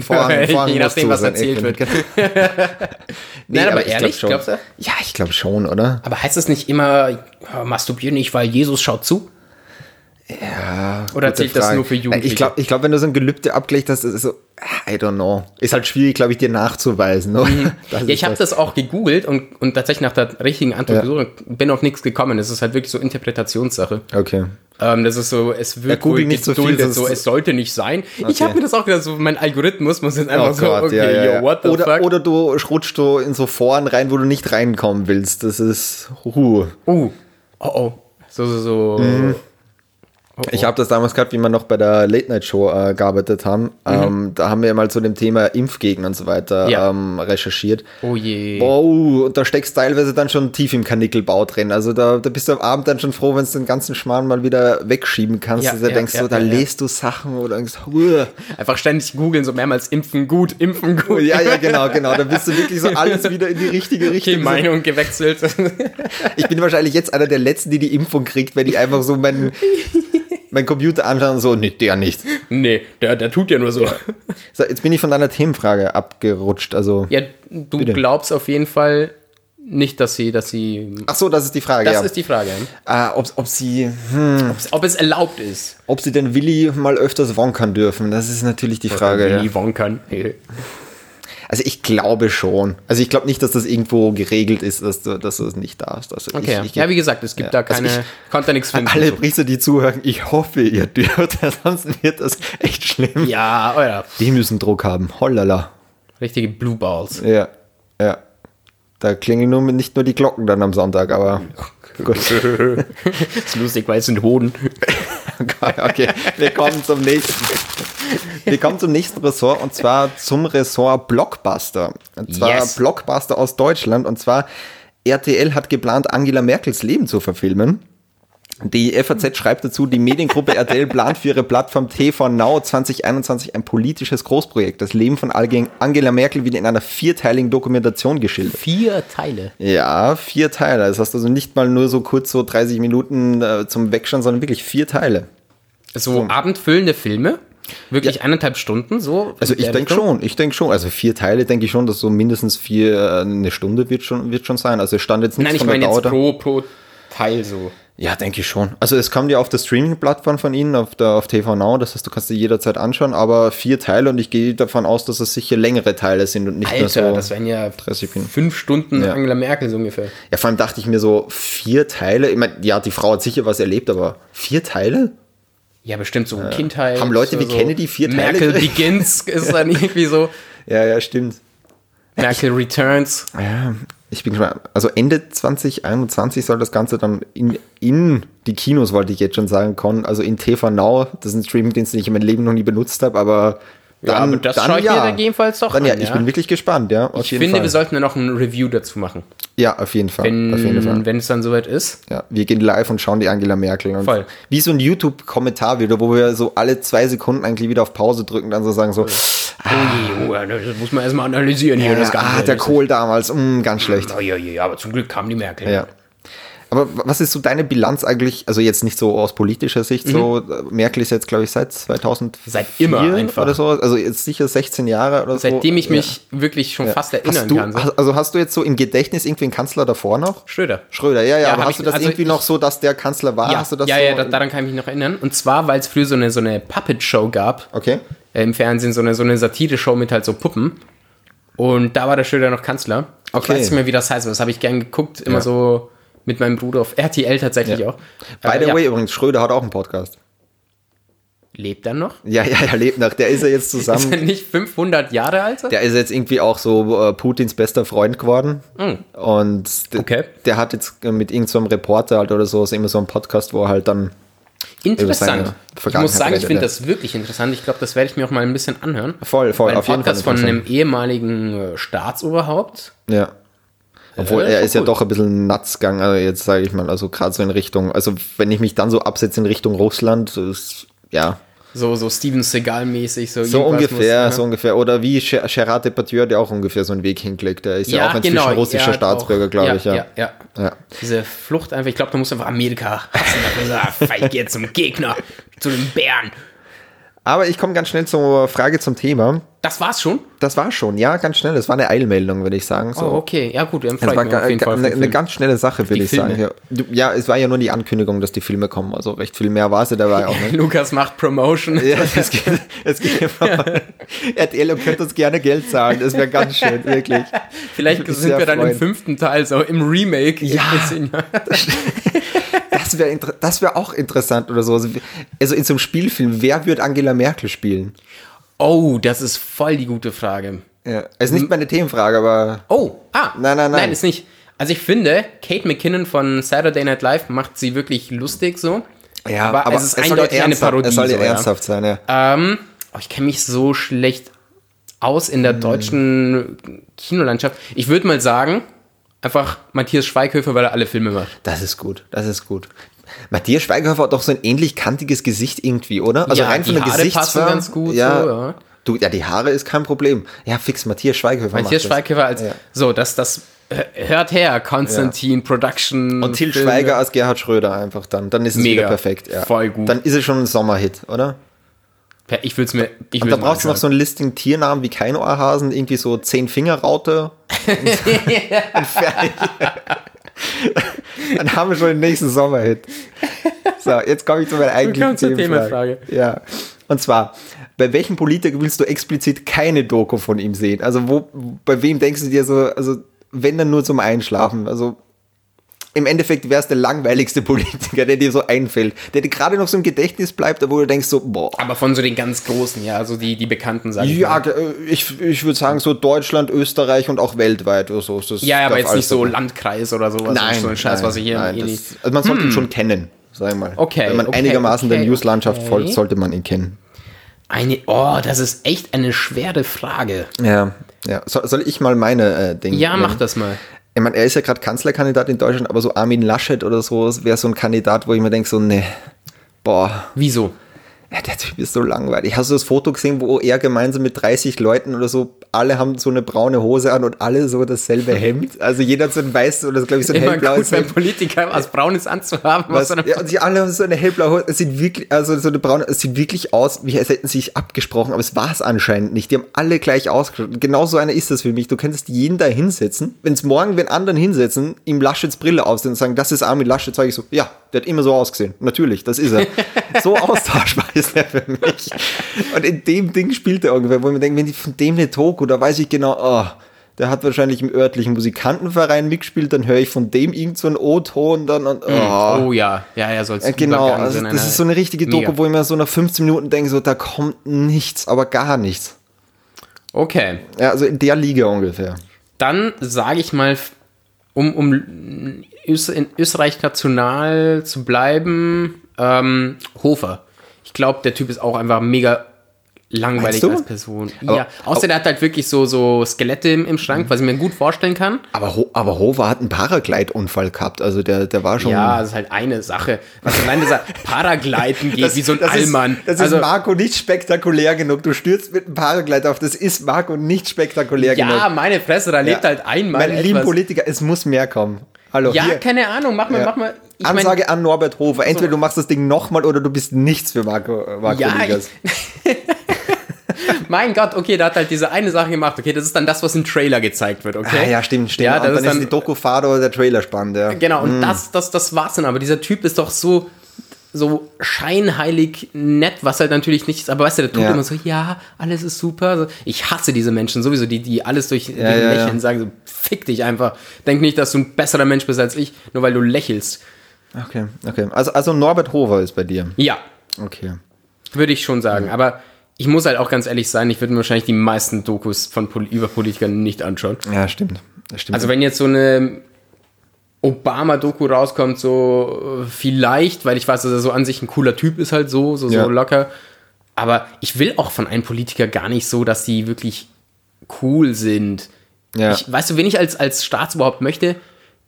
Vorhang, [LAUGHS] Vorhang Je nachdem, was erzählt wird. [LAUGHS] nee, Nein, aber, aber ehrlich, glaub glaubst du? Ja, ich glaube schon, oder? Aber heißt das nicht immer, masturbier nicht, weil Jesus schaut zu? Ja. Oder zählt das nur für Jugendliche? Ich glaube, ich glaub, wenn du so ein Gelübde abgelegt hast, ist es so, I don't know. Ist halt schwierig, glaube ich, dir nachzuweisen. Mhm. [LAUGHS] ja, ich habe das. das auch gegoogelt und, und tatsächlich nach der richtigen Antwort ja. gesucht bin auf nichts gekommen. Das ist halt wirklich so Interpretationssache. Okay. Ähm, das ist so, es wird ja, wohl nicht so viel, so, es sollte nicht sein. Okay. Ich habe mir das auch gedacht, so mein Algorithmus muss jetzt einfach oh so, Gott, okay, ja, ja, yo, what the oder, fuck? Oder du rutschst du in so Foren rein, wo du nicht reinkommen willst. Das ist, uh. Uh, oh oh. So, so, so. Mhm. Oh, oh. Ich habe das damals gehabt, wie wir noch bei der Late Night Show äh, gearbeitet haben. Mhm. Ähm, da haben wir mal zu dem Thema Impfgegner und so weiter ja. ähm, recherchiert. Oh je. Wow, und da steckst teilweise dann schon tief im Kanickelbau drin. Also da, da bist du am Abend dann schon froh, wenn du den ganzen Schmarrn mal wieder wegschieben kannst. Ja, also da ja, denkst du, da lest du Sachen oder denkst, Huah. einfach ständig googeln, so mehrmals impfen gut, impfen gut. Ja, ja, genau, genau. Da bist du wirklich so alles wieder in die richtige [LAUGHS] Richtung. Die Meinung gewechselt. ich bin wahrscheinlich jetzt einer der Letzten, die die Impfung kriegt, wenn ich einfach so meinen [LAUGHS] mein Computer anschauen und so, nee, der nicht. Nee, der, der tut ja nur so. so. Jetzt bin ich von deiner Themenfrage abgerutscht. Also, ja, du bitte. glaubst auf jeden Fall nicht, dass sie, dass sie. Ach so, das ist die Frage. Das ja. ist die Frage. Äh, ob, ob sie. Hm, ob es erlaubt ist. Ob sie denn Willi mal öfters wonkern dürfen, das ist natürlich die Frage. Willi ja. wonkern. Also ich glaube schon. Also ich glaube nicht, dass das irgendwo geregelt ist, dass du, dass du es nicht darfst. Also okay. Ich, ich, ja, wie gesagt, es gibt ja. da also keine, also ich, konnte nichts finden. Alle Priester, die zuhören, ich hoffe, ihr [LAUGHS] dürft, sonst wird das echt schlimm. Ja, oh ja. Die müssen Druck haben. Hollala. Richtige Blue Balls. Ja, ja. Da klingen nur nicht nur die Glocken dann am Sonntag, aber [LAUGHS] gut. [LAUGHS] ist lustig, weil es sind Hoden. Okay, wir kommen zum nächsten. Wir kommen zum nächsten Ressort und zwar zum Ressort Blockbuster. Und zwar yes. Blockbuster aus Deutschland. Und zwar RTL hat geplant, Angela Merkels Leben zu verfilmen. Die FAZ schreibt dazu, die Mediengruppe RTL plant für ihre Plattform TV Now 2021 ein politisches Großprojekt. Das Leben von Angela Merkel wird in einer vierteiligen Dokumentation geschildert. Vier Teile? Ja, vier Teile. Das heißt also nicht mal nur so kurz so 30 Minuten äh, zum Wegschauen, sondern wirklich vier Teile. So, so. abendfüllende Filme? Wirklich ja. eineinhalb Stunden so? Also ich denke schon, ich denke schon. Also vier Teile denke ich schon, dass so mindestens vier, äh, eine Stunde wird schon, wird schon sein. Also es stand jetzt nichts Nein, ich meine jetzt pro, pro Teil so. Ja, denke ich schon. Also es kommt ja auf der Streaming-Plattform von Ihnen, auf, der, auf TV Now, das heißt, du kannst dir jederzeit anschauen, aber vier Teile und ich gehe davon aus, dass es sicher längere Teile sind und nicht Alter, nur so. das wären ja 30 fünf Stunden ja. Angela Merkel so ungefähr. Ja, vor allem dachte ich mir so, vier Teile, ich meine, ja, die Frau hat sicher was erlebt, aber vier Teile? Ja, bestimmt so ja. Kindheit. Haben Leute wie so Kennedy vier Teile? Merkel [LAUGHS] Begins ist dann irgendwie so. Ja, ja, stimmt. Merkel Returns. Ja, ich bin gespannt. Also Ende 2021 soll das Ganze dann in, in die Kinos, wollte ich jetzt schon sagen, kommen. Also in TV Now. Das ist ein Streamingdienst, den ich in meinem Leben noch nie benutzt habe, aber dann, ja, aber das dann, schaue ich ja. mir gegebenenfalls doch dann, an. Ja, ich bin wirklich gespannt, ja. ich finde, Fall. wir sollten ja noch ein Review dazu machen. Ja, auf jeden Fall. Wenn, auf jeden Fall. wenn es dann soweit ist. Ja, wir gehen live und schauen die Angela Merkel. Und Voll. Wie so ein YouTube-Kommentar wieder, wo wir so alle zwei Sekunden eigentlich wieder auf Pause drücken, dann so sagen so. Ah, oh je, das muss man erstmal analysieren hier. Ja, das Ganze. Ah, der Kohl damals, mm, ganz schlecht. Oh, ja, ja, aber zum Glück kam die Merkel. Ja. Aber was ist so deine Bilanz eigentlich, also jetzt nicht so aus politischer Sicht, mhm. so Merkel ist jetzt, glaube ich, seit 2000 Seit immer einfach. Oder so, also jetzt sicher 16 Jahre oder Seitdem so. Seitdem ich mich ja. wirklich schon ja. fast erinnern hast du, kann. So. Also hast du jetzt so im Gedächtnis irgendwie einen Kanzler davor noch? Schröder. Schröder, ja, ja, ja aber hast ich, du das also irgendwie ich, noch so, dass der Kanzler war? Ja, hast du das ja, so ja, daran kann ich mich noch erinnern. Und zwar, weil es früher so eine, so eine Puppet-Show gab. Okay. Äh, Im Fernsehen, so eine, so eine Satire-Show mit halt so Puppen. Und da war der Schröder noch Kanzler. Okay. Ich weiß nicht mehr, wie das heißt, aber das habe ich gern geguckt, immer so mit meinem Bruder auf RTL tatsächlich ja. auch. By the äh, way, übrigens, Schröder hat auch einen Podcast. Lebt er noch? Ja, ja, er lebt noch. Der ist ja jetzt zusammen. [LAUGHS] Ist er nicht 500 Jahre alt? Der ist jetzt irgendwie auch so äh, Putins bester Freund geworden. Mm. Und der, Okay. der hat jetzt mit irgendeinem so einem Reporter halt oder so, ist immer so ein Podcast, wo er halt dann Interessant. Ich muss sagen, ich finde ja. das wirklich interessant. Ich glaube, das werde ich mir auch mal ein bisschen anhören. voll, voll, Ein auf jeden Fall. Podcast von einem ehemaligen äh, Staatsoberhaupt. Ja. Obwohl Ja, er schon ist ja doch ein bisschen Natzgang, also jetzt sage ich mal, also gerade so in Richtung, also wenn ich mich dann so absetze in Richtung Russland, ist, ja, So, so Steven Seagal-mäßig. So, so ungefähr, muss- so ungefähr. Oder wie Ger- Gerard Depardieu, der auch ungefähr so einen Weg hinklickt. Der ist ja, auch inzwischen genau, russischer er Staatsbürger, glaube ich, ja. ja, ja. Ja. Diese Flucht einfach, ich glaube, da muss einfach Amerika [LAUGHS] hassen. Da muss er, feig jetzt zum Gegner, zu den Bären. Aber ich komme ganz schnell zur Frage zum Thema. Das war's schon? Das war schon, ja, ganz schnell. Das war eine Eilmeldung, würde ich sagen. So. Oh, okay. Ja, gut, dann freue ich war auf auf eine, ganz schnelle Sache, würde ich sagen. Ja. Filme. Du- ja, es war ja nur die Ankündigung, dass die Filme kommen. Also recht viel mehr war es ja dabei auch nicht. [LAUGHS] Lukas macht Promotion. [LAUGHS] Ja, es geht, es geht immer. [LAUGHS] RTL könnte uns gerne Geld zahlen. Das wäre ganz schön, wirklich. Vielleicht sind wir dann im freuen. fünften Teil, so im Remake. Ja. Das wäre das wär auch interessant oder so. Also, Also in so einem Spielfilm, wer wird Angela Merkel spielen? Oh, das ist voll die gute Frage. Ja. Es ist nicht meine Themenfrage, aber Oh, ah. Nein, nein, nein. Nein, ist nicht. Also ich finde, Kate McKinnon von Saturday Night Live macht sie wirklich lustig so. ja, aber, es ist ja eindeutig eine Parodie. Es soll ja so, ja. ernsthaft sein, ja. Ähm, oh, ich kenne mich so schlecht aus in der Hm. deutschen Kinolandschaft. Ich würde mal sagen, einfach Matthias Schweighöfer, weil er alle Filme macht. Das ist gut, das ist gut. Matthias Schweighöfer hat doch so ein ähnlich kantiges Gesicht irgendwie, oder? Also Ja, rein von der Haare Gesichtsform. ganz gut, Ja, so, ja. Du, ja, die Haare ist kein Problem. Ja, fix, Matthias Schweighöfer Matthias. Schweighöfer als, Ja. so, das, das, hört her, Konstantin, Production. Und Till Filme. Schweiger als Gerhard Schröder einfach dann. Dann ist es Mega. wieder perfekt. Ja. Voll gut. Dann ist es schon ein Sommerhit, oder? Ich würde es mir, ich Und da brauchst du noch so ein Listing Tiernamen wie kein Ohrhasen, irgendwie so zehn Fingerraute. und, [LAUGHS] und fertig. Dann haben wir schon den nächsten Sommerhit. So, jetzt komme ich zu meiner eigentlichen zur Themenfrage. Ja. Und zwar, bei welchem Politiker willst du explizit keine Doku von ihm sehen? Also, wo, bei wem denkst du dir so, also, wenn dann nur zum Einschlafen? Also, im Endeffekt wäre es der langweiligste [LAUGHS] Politiker, der dir so einfällt, der dir gerade noch so im Gedächtnis bleibt, wo du denkst so, boah, Aber von so den ganz großen, ja, also die, die bekannten, sag ich ja, äh, ich, ich würde sagen so Deutschland, Österreich und auch weltweit oder so. Das Ja, aber jetzt nicht so. Landkreis oder sowas. Nein, so ein Scheiß, was ich hier nein, eh das, nicht. Also man sollte ihn schon kennen, sag ich mal. Okay, Wenn man okay, einigermaßen okay, der Newslandschaft okay. folgt, sollte man ihn kennen. Eine, oh, das ist echt eine schwere Frage. Ja, ja. So, soll ich mal meine äh, Dinge Ja, mach nennen? das mal. Ich meine, er ist ja gerade Kanzlerkandidat in Deutschland, aber so Armin Laschet oder so wäre so ein Kandidat, wo ich mir denke, so, ne, boah, Wieso? Ja, der Typ ist so langweilig. Hast du das Foto gesehen, wo er gemeinsam mit 30 Leuten oder so, alle haben so eine braune Hose an und alle so dasselbe [LAUGHS] Hemd? Also jeder hat so ein weißes oder glaube ich so ein Immer hellblaues gut, Hemd. Politiker was Braunes anzuhaben. Was, Was, ja, und sie alle haben so eine hellblaue Hose. Es sieht wirklich, also so eine braune, es sieht wirklich aus, wie als hätten sie sich abgesprochen, aber es war es anscheinend nicht. Die haben alle gleich ausgeschaut. Genau so einer ist das für mich. Du könntest jeden da hinsetzen. Wenn es morgen wenn anderen hinsetzen, ihm Laschets Brille aufsetzen und sagen, das ist Armin Laschet, sage ich so, ja, der hat immer so ausgesehen. Natürlich, das ist er. [LAUGHS] so austauschbar ist er für mich. Und in dem Ding spielt er ungefähr, wo ich mir denke, wenn die von dem eine Doku, da weiß ich genau, oh, der hat wahrscheinlich im örtlichen Musikantenverein mitgespielt, dann höre ich von dem irgend so einen O-Ton dann und oh. oh ja, ja, ja, soll es Ja, genau, also das ist so eine richtige Doku, wo ich mir so nach 15 Minuten denke, so, da kommt nichts, aber gar nichts. Okay, Ja, also in der Liga ungefähr. dann sage ich mal, um, um in Österreich national zu bleiben, ähm, Hofer. Ich glaube, der Typ ist auch einfach mega langweilig als Person. Aber- ja, außer der hat halt wirklich so, so Skelette im, im Schrank, was ich mir gut vorstellen kann. Aber, Ho aber Hofer hat einen Paraglide-Unfall gehabt, also der, der war schon... Ja, das ist halt eine Sache. Was allein dieser [LAUGHS] Paragliden geht, wie so ein das Allmann. Ist, das also, ist Marco nicht spektakulär genug. Du stürzt mit einem Paraglide auf, das ist Marco nicht spektakulär genug. ja, meine Fresse, da lebt halt einmal Meine lieben. Politiker, es muss mehr kommen. Hallo, Ja, hier. keine Ahnung, mach mal, Ja. mach mal. Ich mein- Ansage an Norbert Hofer. Entweder du machst das Ding nochmal oder du bist nichts für Marco, äh, Marco Ja, Ligas. [LAUGHS] [LAUGHS] Mein Gott, okay, da hat halt diese eine Sache gemacht. Okay, das ist dann das, was im Trailer gezeigt wird, okay? Ah, ja, stimmt, stimmt. Ja, und das dann ist ist, dann- die Doku Fado oder der Trailer spannend, ja. Genau, und das, das, das war's dann. Aber dieser Typ ist doch so, so scheinheilig nett, was halt natürlich nicht ist. Aber weißt du, der tut Ja. immer so, ja, alles ist super. Ich hasse diese Menschen sowieso, die, die alles durch, ja, ja. Lächeln sagen, so, fick dich einfach. Denk nicht, dass du ein besserer Mensch bist als ich, nur weil du lächelst. Okay, okay. Also, also Norbert Hofer ist bei dir. Ja, Okay. Würde ich schon sagen. Aber ich muss halt auch ganz ehrlich sein, ich würde mir wahrscheinlich die meisten Dokus von Pol über Politikern nicht anschauen. Ja, stimmt. Das stimmt. Also wenn jetzt so eine Obama-Doku rauskommt, so vielleicht, weil ich weiß, dass er so an sich ein cooler Typ ist, halt so, so, Ja. so locker. Aber ich will auch von einem Politiker gar nicht so, dass die wirklich cool sind. Ja. Ich, weißt du, wen ich als, als Staatsoberhaupt möchte,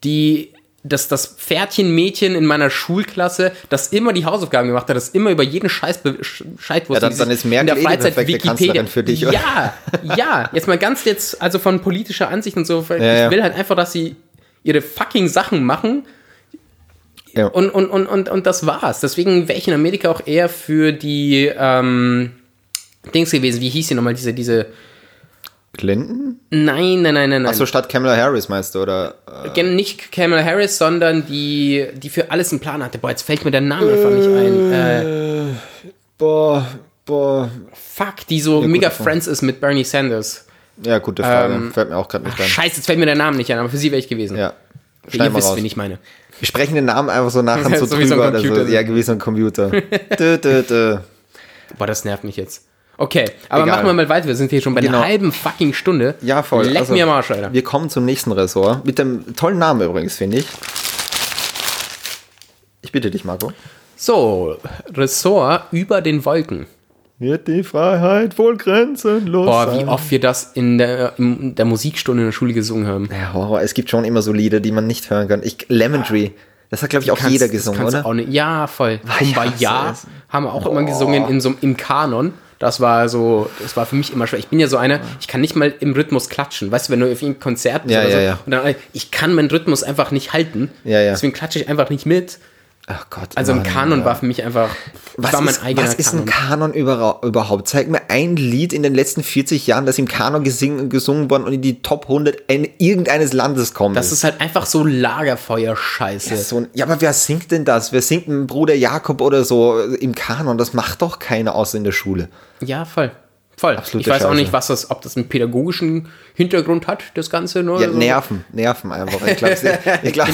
die, das, das Pferdchenmädchen in meiner Schulklasse, das immer die Hausaufgaben gemacht hat, das immer über jeden Scheiß be- Bescheid wusste. Ja, dann- dann ist Merkel in der eh Freizeit perfekte Wikipedia. Kanzlerin für dich, oder? Ja, ja. Jetzt mal ganz jetzt, also von politischer Ansicht und so. ich ja. will halt einfach, dass sie ihre fucking Sachen machen ja. und, und, und, und, und das war's. Deswegen wäre ich in Amerika auch eher für die ähm, Dings gewesen. Wie hieß die nochmal? Diese, diese. Clinton? Nein, nein, nein, nein. Achso, statt Kamala Harris meinst du, oder? Äh, Nicht Kamala Harris, sondern die, die für alles einen Plan hatte. Boah, jetzt fällt mir der Name einfach nicht ein. Äh, boah, boah. fuck, die so gute mega. Friends ist mit Bernie Sanders. Ja, gute Frage. Ähm, Fällt mir auch gerade nicht ein. Scheiße, jetzt fällt mir der Name nicht ein, aber für sie wäre ich gewesen. Ja. Ihr Schneiden wir wisst, raus. wen ich meine. Wir sprechen den Namen einfach so nachher [LAUGHS] so So wie so ein drüber. oder so. Computer. Ja, so ein Computer. dö, dö, dö. Boah, das nervt mich jetzt. Okay, aber Egal. machen wir mal weiter. Wir sind hier schon bei Genau. einer halben fucking Stunde. Ja, voll. Leck Also, mir am Arsch, Alter. Wir kommen zum nächsten Ressort. Mit dem tollen Namen übrigens, finde ich. Ich bitte dich, Marco. So, Ressort über den Wolken. Wird die Freiheit wohl grenzenlos Boah, wie oft wir das in der, in der Musikstunde in der Schule gesungen haben. Ja, Horror. Es gibt schon immer so Lieder, die man nicht hören kann. Ich, Lemon Tree. Das hat, glaube ich, auch Kannst- jeder gesungen, oder? Nicht, ja, voll. [LAUGHS] Kumbaya es. haben wir auch immer gesungen in so, im Kanon. Das war so, das war für mich immer schwer. Ich bin ja so einer, ich kann nicht mal im Rhythmus klatschen. Weißt du, wenn du auf ein Konzert bist Ja, oder ja, so, ja. und dann, ich kann meinen Rhythmus einfach nicht halten. Ja, ja. Deswegen klatsche ich einfach nicht mit. Ach Gott. Also im Mann, Kanon ja. war für mich einfach, Was, war mein ist, eigener was ist ein Kanon. Kanon überra- überhaupt? Zeig mir ein Lied in den letzten 40 Jahren, das im Kanon gesing, gesungen worden und in die Top 100 ein, irgendeines Landes kommt. Das ist halt einfach so Lagerfeuer-Scheiße. so ein, ja, aber wer singt denn das? Wer singt ein Bruder Jakob oder so im Kanon? Das macht doch keiner aus in der Schule. Ja, voll. Voll. Absolute ich weiß auch Scheiße. nicht, was das, ob das einen pädagogischen Hintergrund hat, das Ganze. Nur Ja, so. Nerven, Nerven einfach. Ich glaube, [LAUGHS] ich glaub.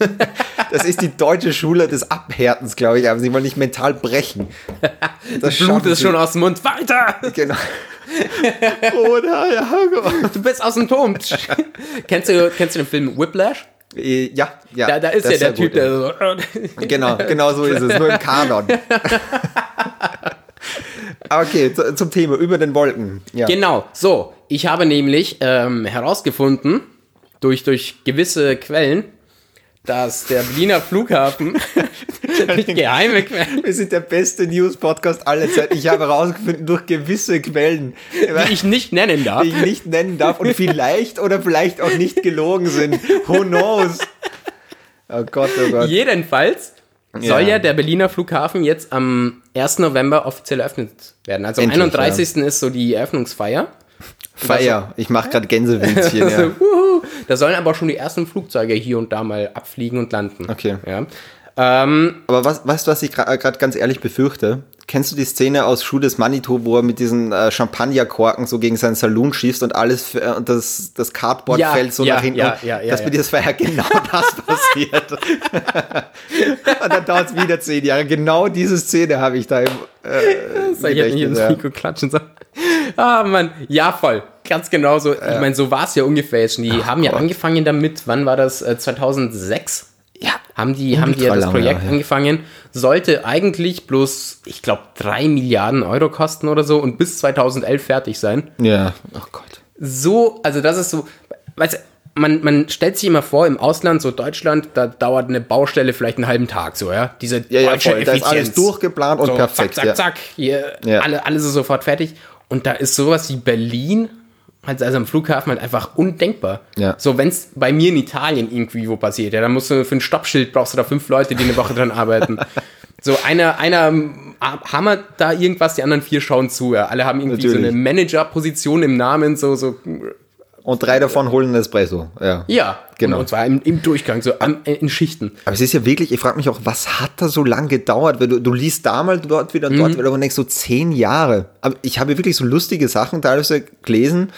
[LAUGHS] das ist die deutsche Schule des Abhärtens, glaube ich, aber sie wollen nicht mental brechen. [LAUGHS] Das Blut ist sie. schon aus dem Mund. Weiter! Genau. [LAUGHS] Bruder Jakob. Du bist aus dem Turm. kennst, du, kennst du den Film Whiplash? Äh, Ja, ja. Da, da ist ja der Typ, ja. der so. Genau, genau so ist es, nur im Kanon. Okay, zu, zum Thema, über den Wolken. Ja. Genau, so. Ich habe nämlich ähm, herausgefunden, durch, durch gewisse Quellen, dass der Berliner Flughafen [LAUGHS] geheime Quellen, Wir sind der beste News-Podcast aller Zeiten. Ich habe herausgefunden, durch gewisse Quellen, die ich nicht nennen darf. die ich nicht nennen darf und vielleicht oder vielleicht auch nicht gelogen sind. Who knows? Oh Gott, oh Gott. Jedenfalls soll Ja. ja der Berliner Flughafen jetzt am 1. November offiziell eröffnet werden. Also am Endlich, 31. ist so die Eröffnungsfeier. Feier. Ich mache gerade Gänsewitzchen, Also, [LAUGHS] ja. wuhu. Da sollen aber schon die ersten Flugzeuge hier und da mal abfliegen und landen. Okay. Ja. Ähm, Aber was, weißt du, was ich gerade ganz ehrlich befürchte? Kennst du die Szene aus Schuh des Manitou, wo er mit diesen äh, Champagnerkorken so gegen seinen Saloon schießt und alles äh, und das, das Cardboard Ja, fällt so ja, nach hinten? ja, ja, ja, das ja. mit das war ja genau [LAUGHS] das passiert. [LAUGHS] und dann dauert es wieder zehn Jahre. Genau diese Szene habe ich da im äh, ich hätte nicht ins. Mikro klatschen sollen. Ah, Mann. Ja, voll. Ganz genau so. Ich meine, so war es ja ungefähr jetzt schon. Die haben ja Gott. angefangen damit, wann war das? Äh, 2006? Ja. Haben die, haben die ja das Projekt ja. angefangen. Sollte eigentlich bloß, ich glaube, drei Milliarden Euro kosten oder so und bis 2011 fertig sein. Ja. Oh Gott. so, also das ist so, weißt du, man, man stellt sich immer vor, im Ausland, so Deutschland, da dauert eine Baustelle vielleicht einen halben Tag so, ja? Diese Ja, ja, deutsche voll. Da ist alles Effizienz. durchgeplant und so, perfekt. Zack, zack, ja. zack, hier, Ja. alle, alles ist sofort fertig. Und da ist sowas wie Berlin, halt also am Flughafen halt einfach undenkbar. Ja. So, wenn es bei mir in Italien irgendwie wo passiert, ja, dann musst du für ein Stoppschild brauchst du da fünf Leute, die eine Woche dran arbeiten. [LAUGHS] So, einer, einer ähm, hammert da irgendwas, die anderen vier schauen zu. Ja. Alle haben irgendwie so Natürlich. eine Manager-Position im Namen, so, so Und drei davon holen einen Espresso. Ja. ja, Genau. Und, und zwar im, im Durchgang, so am, in Schichten. Aber es ist ja wirklich, ich frage mich auch, was hat da so lange gedauert? Weil du, du liest da mal dort wieder und Mhm. dort wieder und denkst so zehn Jahre. Aber ich habe wirklich so lustige Sachen teilweise gelesen,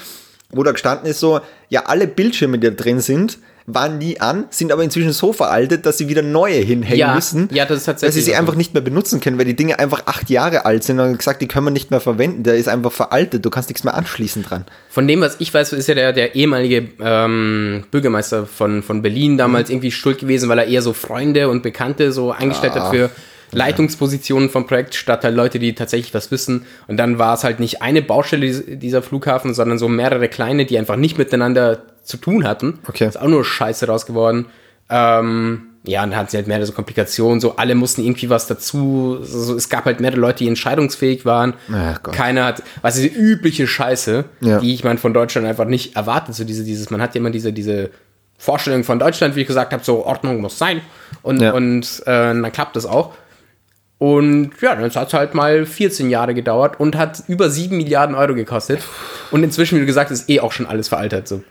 wo da gestanden ist so, ja, alle Bildschirme, die da drin sind, waren nie an, sind aber inzwischen so veraltet, dass sie wieder neue hinhängen Ja, müssen. ja, das ist tatsächlich Dass sie sie so. einfach nicht mehr benutzen können, weil die Dinge einfach acht Jahre alt sind und gesagt, die können wir nicht mehr verwenden. Der ist einfach veraltet, du kannst nichts mehr anschließen dran. Von dem, was ich weiß, ist ja der, der ehemalige ähm, Bürgermeister von, von Berlin damals Mhm. irgendwie schuld gewesen, weil er eher so Freunde und Bekannte so eingestellt Ah. hat für Leitungspositionen vom Projekt, statt halt Leute, die tatsächlich was wissen. Und dann war es halt nicht eine Baustelle dies- dieser Flughafen, sondern so mehrere kleine, die einfach nicht miteinander zu tun hatten. Okay. Ist auch nur Scheiße raus geworden. Ähm, ja, und dann hatten sie halt mehrere so Komplikationen, so alle mussten irgendwie was dazu, so, es gab halt mehrere Leute, die entscheidungsfähig waren. Keiner hat, was diese übliche Scheiße, Ja. die ich meine von Deutschland einfach nicht erwartet, so diese, dieses, man hat ja immer diese, diese Vorstellung von Deutschland, wie ich gesagt habe, so Ordnung muss sein und, Ja. und äh, dann klappt das auch. Und ja, dann hat es halt mal 14 Jahre gedauert und hat über 7 Milliarden Euro gekostet. Und inzwischen, wie du gesagt hast, ist eh auch schon alles veraltet. So.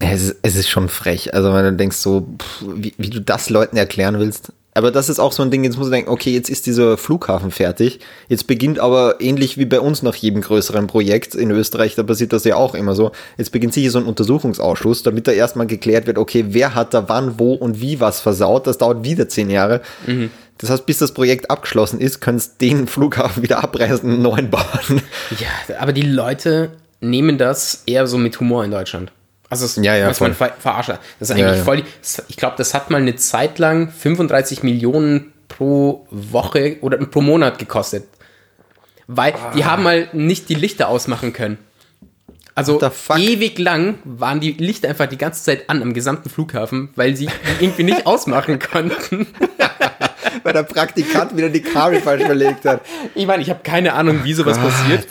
Es ist, es ist schon frech. Also wenn du denkst so, pff, wie, wie du das Leuten erklären willst. Aber das ist auch so ein Ding, jetzt musst du denken, okay, jetzt ist dieser Flughafen fertig. Jetzt beginnt aber ähnlich wie bei uns nach jedem größeren Projekt in Österreich, da passiert das ja auch immer so. Jetzt beginnt sicher so ein Untersuchungsausschuss, damit da erstmal geklärt wird, okay, wer hat da wann, wo und wie was versaut. Das dauert wieder zehn Jahre. Das heißt, bis das Projekt abgeschlossen ist, können es den [LAUGHS] Flughafen wieder abreißen und einen neuen bauen. Ja, aber die Leute nehmen das eher so mit Humor in Deutschland. Also es, Ja, ja, was man ver verarscht. Das ist eigentlich Ja, ja. voll. Ich glaube, das hat mal eine Zeit lang 35 Millionen pro Woche oder pro Monat gekostet. Weil die haben mal nicht die Lichter ausmachen können. Also ewig lang waren die Lichter einfach die ganze Zeit an am gesamten Flughafen, weil sie irgendwie nicht [LAUGHS] ausmachen konnten. Weil der Praktikant wieder die Kabel falsch verlegt hat. Ich meine, ich habe keine Ahnung, wie sowas Gott. passiert.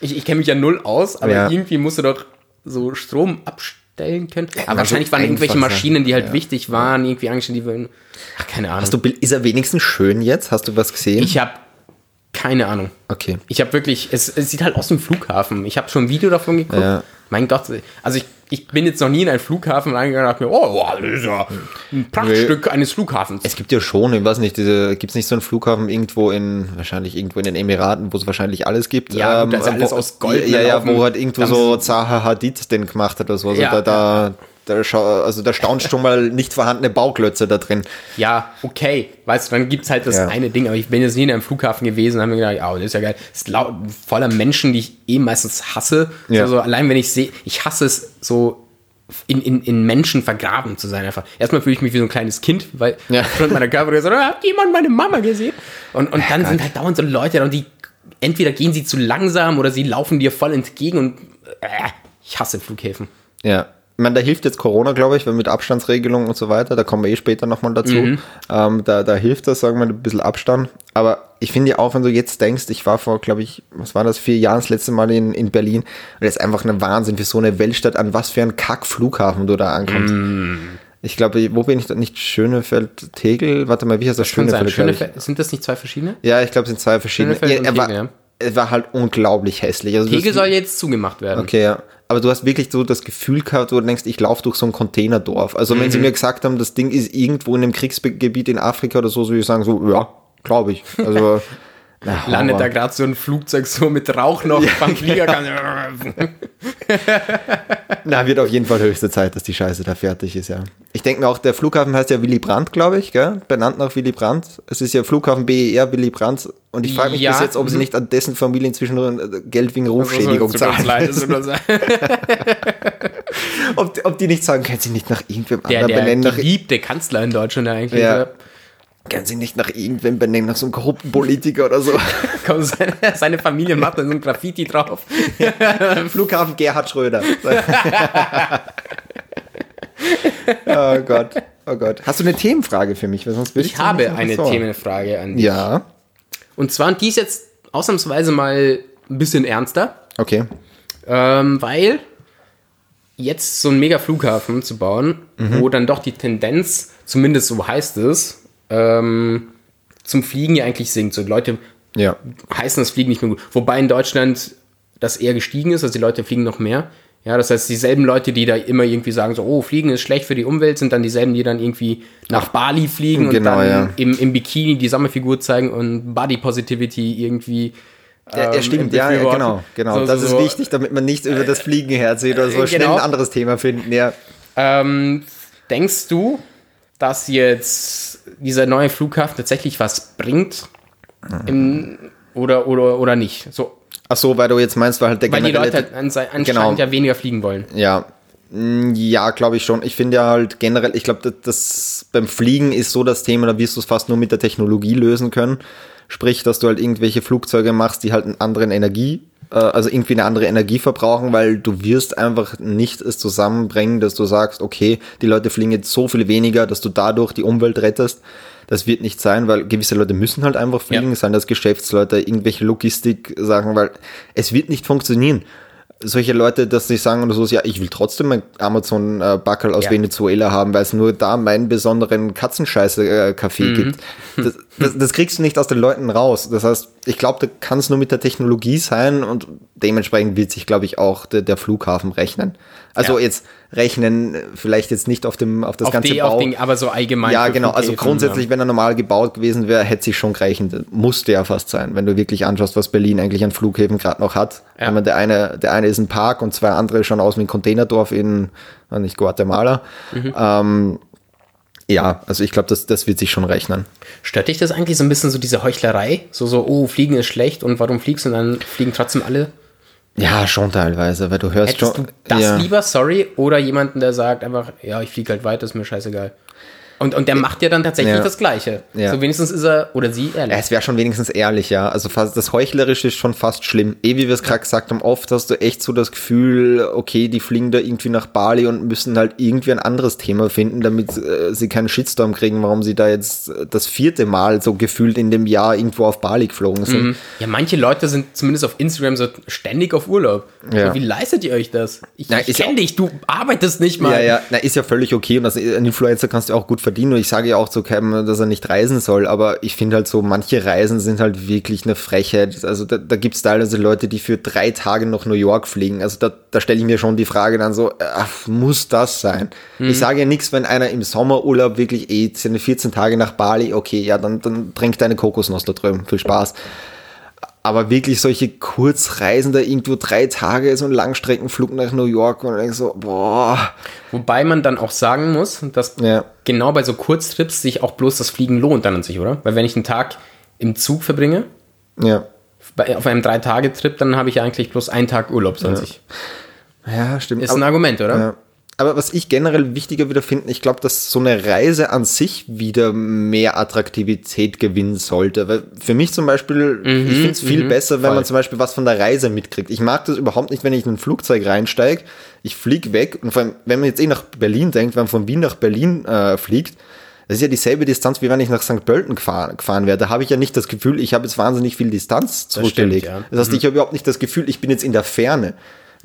Ich, ich kenne mich ja null aus, aber Ja. irgendwie musst du doch so Strom abstellen können. Aber muss wahrscheinlich waren irgendwelche. Maschinen, die halt Ja. wichtig waren, irgendwie angestellt, die würden. Ach, keine Ahnung. Hast du, Bild- ist er wenigstens schön jetzt? Hast du was gesehen? ich habe keine Ahnung. okay. Ich habe wirklich, es, es sieht halt aus ein Flughafen. Ich habe schon ein Video davon geguckt. Ja. Mein Gott, also ich, ich bin jetzt noch nie in einen Flughafen reingegangen und dachte mir, oh, das ist ja ein Prachtstück eines Flughafens. Es gibt ja schon, ich weiß nicht, diese, gibt es nicht so einen Flughafen irgendwo in, wahrscheinlich irgendwo in den Emiraten, wo es wahrscheinlich alles gibt? Ja, gut, da ist alles wo, aus Gold Ja, ja, wo halt irgendwo so Zaha Hadid den gemacht hat oder so. Also Ja, da, da, da, also da staunst schon mal nicht vorhandene Bauklötze da drin. Ja, okay. Weißt du, dann gibt's halt das Ja. eine Ding, aber ich bin jetzt nie in einem Flughafen gewesen und habe mir gedacht, ja, das ist ja geil. Es ist lau- voller Menschen, die ich eh meistens hasse. Ja. Also allein wenn ich sehe, ich hasse es so in, in, in Menschen vergraben zu sein einfach. Erstmal fühle ich mich wie so ein kleines Kind, weil Ja. [LAUGHS] aufgrund meiner Körper so, hat jemand meine Mama gesehen? Und, und dann sind halt dauernd so Leute da und die, entweder gehen sie zu langsam oder sie laufen dir voll entgegen und äh, ich hasse Flughäfen. Ja. Ich meine, da hilft jetzt Corona, glaube ich, weil mit Abstandsregelungen und so weiter, da kommen wir eh später nochmal dazu. Mhm. Ähm, da, da hilft das, sagen wir, ein bisschen Abstand. Aber ich finde ja auch, wenn du jetzt denkst, ich war vor, glaube ich, was war das, vier Jahren das letzte Mal in, in Berlin und das ist einfach ein Wahnsinn für so eine Weltstadt, an was für ein Kack-Flughafen du da ankommst. Mhm. Ich glaube, wo bin ich da nicht? Schönefeld, Tegel? Warte mal, wie heißt das? Schönefeld, Schöne glaub ich. Fe- sind das nicht zwei verschiedene? Ja, ich glaube, es sind zwei verschiedene. Schönefeld und er, war, Tegel, ja. es war halt unglaublich hässlich. Also, Tegel soll jetzt zugemacht werden. Okay, ja. Aber du hast wirklich so das Gefühl gehabt, wo du denkst, ich laufe durch so ein Containerdorf. Also wenn sie Mhm. mir gesagt haben, das Ding ist irgendwo in einem Kriegsgebiet in Afrika oder so, so würde ich sagen, so, ja, glaube ich. Also [LAUGHS] na, Landet aber- da gerade so ein Flugzeug so mit Rauch noch beim Flieger. Kann, [LAUGHS] Na, wird auf jeden Fall höchste Zeit, dass die Scheiße da fertig ist, ja. Ich denke mir auch, der Flughafen heißt ja Willy Brandt, glaube ich, gell? Benannt nach Willy Brandt. Es ist ja Flughafen BER Willy Brandt. Und ich frage mich Ja, bis jetzt, ob sie mhm. nicht an dessen Familie inzwischen nur äh, Geld wegen Rufschädigung Also, tut uns zahlen. [LAUGHS] ob, ob die nicht sagen, können sie nicht nach irgendwem Der, anderen der benennen? Nach, geliebte Kanzler in Deutschland eigentlich. Ja. Ja. Können sie nicht nach irgendwem benennen, nach so einem korrupten Politiker oder so? [LAUGHS] Kommt seine, seine Familie macht dann so ein Graffiti drauf. [LAUGHS] Flughafen Gerhard Schröder. [LAUGHS] oh Gott, oh Gott. Hast du eine Themenfrage für mich? Sonst Ich habe eine Themenfrage an dich. Ja, Und zwar, und die ist jetzt ausnahmsweise mal ein bisschen ernster, okay. ähm, weil jetzt so ein mega Flughafen zu bauen, Mhm. wo dann doch die Tendenz, zumindest so heißt es, ähm, zum Fliegen ja eigentlich sinkt. So Leute Ja. heißen das Fliegen nicht mehr gut. Wobei in Deutschland das eher gestiegen ist, also die Leute fliegen noch mehr. Ja, das heißt, dieselben Leute, die da immer irgendwie sagen, so, oh, Fliegen ist schlecht für die Umwelt, sind dann dieselben, die dann irgendwie nach Bali fliegen und Genau, dann ja. im, im Bikini die Sommerfigur zeigen und Body Positivity irgendwie. Ja, ja, ähm, stimmt, ja, ja, genau, genau. So, das so, ist so. wichtig, damit man nicht über das Fliegen herzieht oder so äh, schnell genau. ein anderes Thema finden. Ja, Ähm, denkst du, dass jetzt dieser neue Flughafen tatsächlich was bringt? Im, oder, oder, oder nicht? So, Ach so, weil du jetzt meinst, weil halt der weil die Leute halt anscheinend Genau. ja weniger fliegen wollen. Ja, Mm, ja, glaube ich schon. Ich finde ja halt generell, ich glaube, das, das beim Fliegen ist so das Thema, da wirst du es fast nur mit der Technologie lösen können. Sprich, dass du halt irgendwelche Flugzeuge machst, die halt einen anderen Energie, also irgendwie eine andere Energie verbrauchen, weil du wirst einfach nicht es zusammenbringen, dass du sagst, okay, die Leute fliegen jetzt so viel weniger, dass du dadurch die Umwelt rettest. Das wird nicht sein, weil gewisse Leute müssen halt einfach fliegen, Ja. seien das Geschäftsleute, irgendwelche Logistik sagen, weil es wird nicht funktionieren solche Leute, dass sie sagen oder so, ja, ich will trotzdem mein Amazon-Backel aus Ja. Venezuela haben, weil es nur da meinen besonderen Katzenscheiße-Kaffee Mhm. gibt. Das, das, das kriegst du nicht aus den Leuten raus. Das heißt, ich glaube, da kann es nur mit der Technologie sein und dementsprechend wird sich, glaube ich, auch der, der Flughafen rechnen. Also Ja. jetzt rechnen, äh, vielleicht jetzt nicht auf dem auf das Auf ganze die, Bau. den, aber so allgemein. Ja, genau. Also Flughäfen, grundsätzlich, wenn er normal gebaut gewesen wäre, hätte sich schon gerechnet. Musste ja fast sein, wenn du wirklich anschaust, was Berlin eigentlich an Flughäfen gerade noch hat. Ja. Meine, der eine, der eine ist ein Park und zwei andere schauen aus wie ein Containerdorf in, nicht Guatemala. Mhm. Ähm, ja, also ich glaube, das, das wird sich schon rechnen. Stört dich das eigentlich so ein bisschen so diese Heuchlerei? So, so, oh, Fliegen ist schlecht und warum fliegst du und dann fliegen trotzdem alle? Ja, schon teilweise, weil du hörst Hättest schon. du das ja. lieber, sorry, oder jemanden, der sagt einfach, ja, ich fliege halt weiter, ist mir scheißegal. Und, und der macht ja dann tatsächlich Ja. das Gleiche. Ja. So wenigstens ist er oder sie ehrlich. Es wäre schon wenigstens ehrlich, ja. Also fast, das Heuchlerische ist schon fast schlimm. Eh, wie wir es gerade gesagt haben, oft hast du echt so das Gefühl, okay, die fliegen da irgendwie nach Bali und müssen halt irgendwie ein anderes Thema finden, damit äh, sie keinen Shitstorm kriegen, warum sie da jetzt äh, das vierte Mal so gefühlt in dem Jahr irgendwo auf Bali geflogen sind. Ja, manche Leute sind zumindest auf Instagram so ständig auf Urlaub. Ja. So, wie leistet ihr euch das? Ich, Na, ich kenne dich, du arbeitest nicht mal. Ja, ja, na, ist ja völlig okay und als ein Influencer kannst du auch gut verdienen und ich sage ja auch zu Cam, dass er nicht reisen soll, aber ich finde halt so, manche Reisen sind halt wirklich eine Frechheit. Also da, da gibt es teilweise Leute, die für drei Tage nach New York fliegen. Also da, da stelle ich mir schon die Frage dann so, ach, muss das sein? Ich sage ja nichts, wenn einer im Sommerurlaub wirklich eh seine 14 Tage nach Bali, okay, ja, dann, dann trink deine Kokosnuss da drüben, viel Spaß. Aber wirklich solche Kurzreisen da irgendwo drei Tage, so ein Langstreckenflug nach New York und ich so, boah. Wobei man dann auch sagen muss, dass Ja. genau bei so Kurztrips sich auch bloß das Fliegen lohnt dann an sich, oder? Weil wenn ich einen Tag im Zug verbringe, Ja. bei, auf einem Drei-Tage-Trip, dann habe ich ja eigentlich bloß einen Tag Urlaub an sich. Ja, stimmt. Ist ein Argument, oder? ja. Aber was ich generell wichtiger wieder finde, ich glaube, dass so eine Reise an sich wieder mehr Attraktivität gewinnen sollte. Weil für mich zum Beispiel, ich finde es viel besser, wenn voll. man zum Beispiel was von der Reise mitkriegt. Ich mag das überhaupt nicht, wenn ich in ein Flugzeug reinsteige, ich fliege weg und vor allem, wenn man jetzt eh nach Berlin denkt, wenn man von Wien nach Berlin äh, fliegt, das ist ja dieselbe Distanz, wie wenn ich nach St. Pölten gefahren, gefahren wäre. Da habe ich ja nicht das Gefühl, ich habe jetzt wahnsinnig viel Distanz zurückgelegt. stimmt, ja. Das heißt, ich habe überhaupt nicht das Gefühl, ich bin jetzt in der Ferne.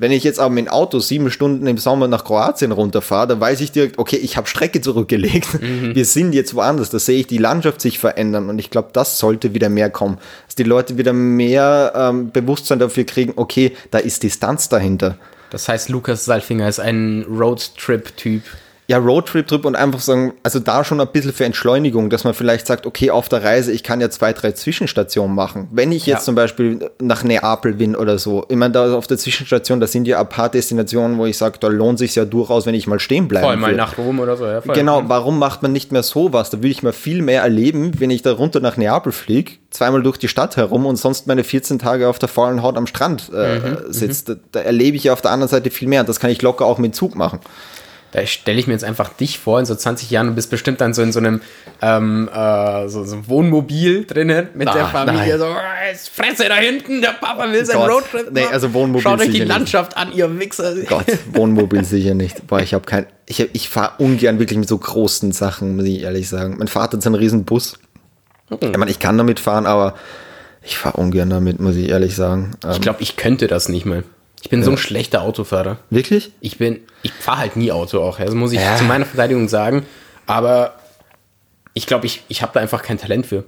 Wenn ich jetzt aber mit dem Auto sieben Stunden im Sommer nach Kroatien runterfahre, dann weiß ich direkt, okay, ich habe Strecke zurückgelegt. [LAUGHS] Wir sind jetzt woanders. Da sehe ich die Landschaft sich verändern. Und ich glaube, das sollte wieder mehr kommen. Dass die Leute wieder mehr ähm, Bewusstsein dafür kriegen, okay, da ist Distanz dahinter. Das heißt, Lukas Salfinger ist ein Roadtrip-Typ. Ja, Roadtrip-Trip und einfach sagen, also da schon ein bisschen für Entschleunigung, dass man vielleicht sagt, okay, auf der Reise, ich kann ja zwei, drei Zwischenstationen machen. Wenn ich jetzt Ja. zum Beispiel nach Neapel bin oder so, ich meine, da auf der Zwischenstation, da sind ja ein paar Destinationen, wo ich sage, da lohnt sich ja durchaus, wenn ich mal stehen bleiben Vor allem mal nach Rom oder so. Ja. Genau, warum macht man nicht mehr sowas? Da würde ich mal viel mehr erleben, wenn ich da runter nach Neapel fliege, zweimal durch die Stadt herum und sonst meine 14 Tage auf der faulen Haut am Strand äh, Mhm, sitzt. Da, da erlebe ich ja auf der anderen Seite viel mehr. Und das kann ich locker auch mit Zug machen. Da stelle ich mir jetzt einfach dich vor, in so 20 Jahren, du bist bestimmt dann so in so einem ähm, äh, so, so Wohnmobil drinnen mit Na, der Familie. nein. So, "Oh, jetzt Fresse da hinten, der Papa will seinen Gott. Roadtrip Nee, also Wohnmobil Schaut euch die sicher nicht. Landschaft an, ihr Wichser. [LAUGHS] Gott, Wohnmobil sicher nicht. Boah, ich habe kein. Ich, ich fahre ungern wirklich mit so großen Sachen, muss ich ehrlich sagen. Mein Vater hat so einen riesen Bus. Ich meine, ich kann damit fahren, aber ich fahre ungern damit, muss ich ehrlich sagen. Ich glaube, ich könnte das nicht mal. Ich bin so ein schlechter Autofahrer. wirklich? Ich bin, ich fahre halt nie Auto auch. Das muss ich Ja. zu meiner Verteidigung sagen. Aber ich glaube, ich, ich habe da einfach kein Talent für.